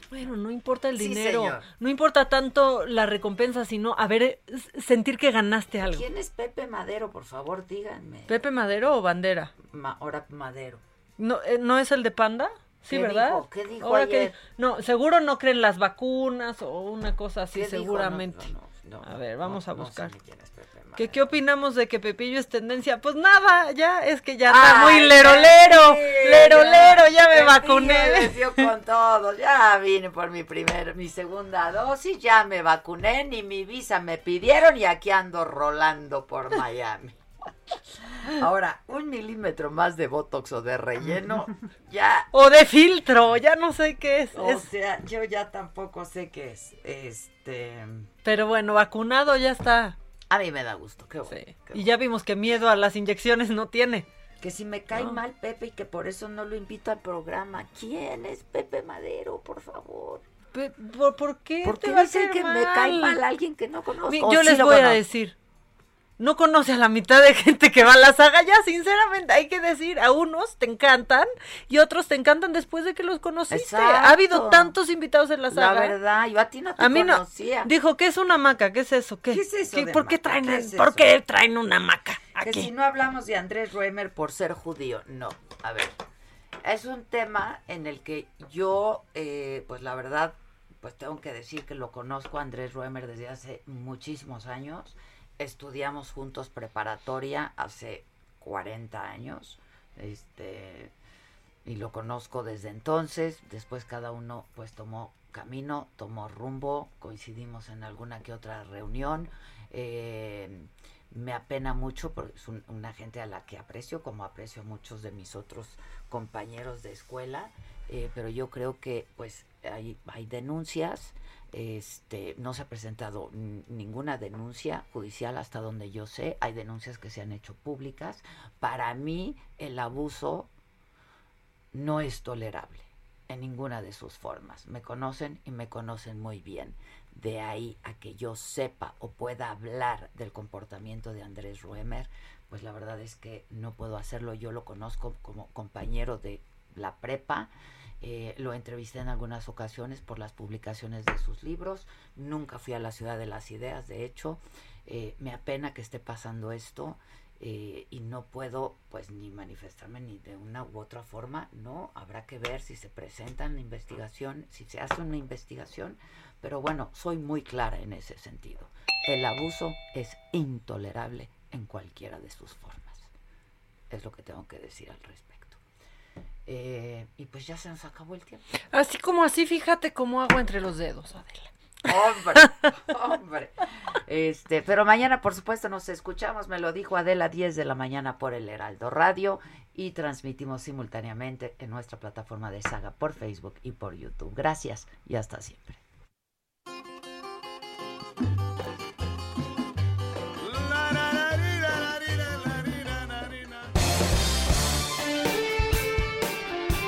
Bueno, no importa el dinero. No importa tanto la recompensa, sino a ver, sentir que ganaste algo. ¿Quién es Pepe Madero? Por favor, díganme. ¿Pepe Madero o Bandera? Ma- ahora Madero. ¿No, eh, ¿no es el de Panda? Sí, ¿Qué ¿verdad? dijo? ¿Qué dijo Ahora ayer? que- no, seguro no creen las vacunas o una cosa así, seguramente. No, no, no, a ver, vamos no, a no sé buscar. ni quién es Pepe Madero. ¿Qué, ¿Qué opinamos de que Pepillo es tendencia? Pues nada, ya, es que ya está muy lerolero, sí, lerolero, ya me Pepillo vacuné. les dio con todo. Ya vine por mi primer, mi segunda dosis, ya me vacuné, ni mi visa me pidieron y aquí ando rolando por Miami. Ahora, un milímetro más de botox o de relleno, ya. O de filtro, ya no sé qué es. O es- sea, yo ya tampoco sé qué es. Este. Pero bueno, vacunado ya está. A mí me da gusto, qué bueno. Y ya vimos que miedo a las inyecciones no tiene. Que si me cae No. mal Pepe y que por eso no lo invito al programa. ¿Quién es Pepe Madero, por favor? ¿Por, por qué ¿Por te qué va a que me cae mal alguien que no conozco? Mi- ¿O Yo les voy a decir. No conoce a la mitad de gente que va a la saga, ya sinceramente hay que decir, a unos te encantan y otros te encantan después de que los conociste. Ha habido tantos invitados en la La saga. verdad, yo a ti no te a mí no. conocía. Dijo, ¿qué es una maca? ¿Qué es eso? ¿Qué, ¿Qué es eso ¿Qué- de ¿Por qué traen, ¿Qué el- es ¿por qué traen una maca? Que si no hablamos de Andrés Ruemer por ser judío, no. A ver, es un tema en el que yo, eh, pues la verdad, pues tengo que decir que lo conozco a Andrés Ruemer desde hace muchísimos años. Estudiamos juntos preparatoria hace 40 años. Este y lo conozco desde entonces. Después cada uno pues tomó camino, tomó rumbo, coincidimos en alguna que otra reunión. Eh, me apena mucho porque es un- una gente a la que aprecio, como aprecio a muchos de mis otros compañeros de escuela, eh, pero yo creo que pues hay, hay denuncias, este, no se ha presentado ninguna denuncia judicial hasta donde yo sé, hay denuncias que se han hecho públicas. Para mí el abuso no es tolerable en ninguna de sus formas. Me conocen y me conocen muy bien. De ahí a que yo sepa o pueda hablar del comportamiento de Andrés Ruemer, pues la verdad es que no puedo hacerlo. Yo lo conozco como compañero de la prepa. Eh, lo entrevisté en algunas ocasiones por las publicaciones de sus libros. Nunca fui a la ciudad de las ideas, de hecho. Eh, me apena que esté pasando esto eh, y no puedo pues ni manifestarme ni de una u otra forma, no, habrá que ver si se presenta en la investigación, si se hace una investigación, pero bueno, soy muy clara en ese sentido. El abuso es intolerable en cualquiera de sus formas. Es lo que tengo que decir al respecto. Eh, y pues ya se nos acabó el tiempo. Así como así, fíjate cómo hago entre los dedos, Adela. Hombre, hombre. Este, pero mañana, por supuesto, nos escuchamos. Me lo dijo Adela 10 de la mañana por el Heraldo Radio y transmitimos simultáneamente en nuestra plataforma de Saga por Facebook y por YouTube. Gracias y hasta siempre.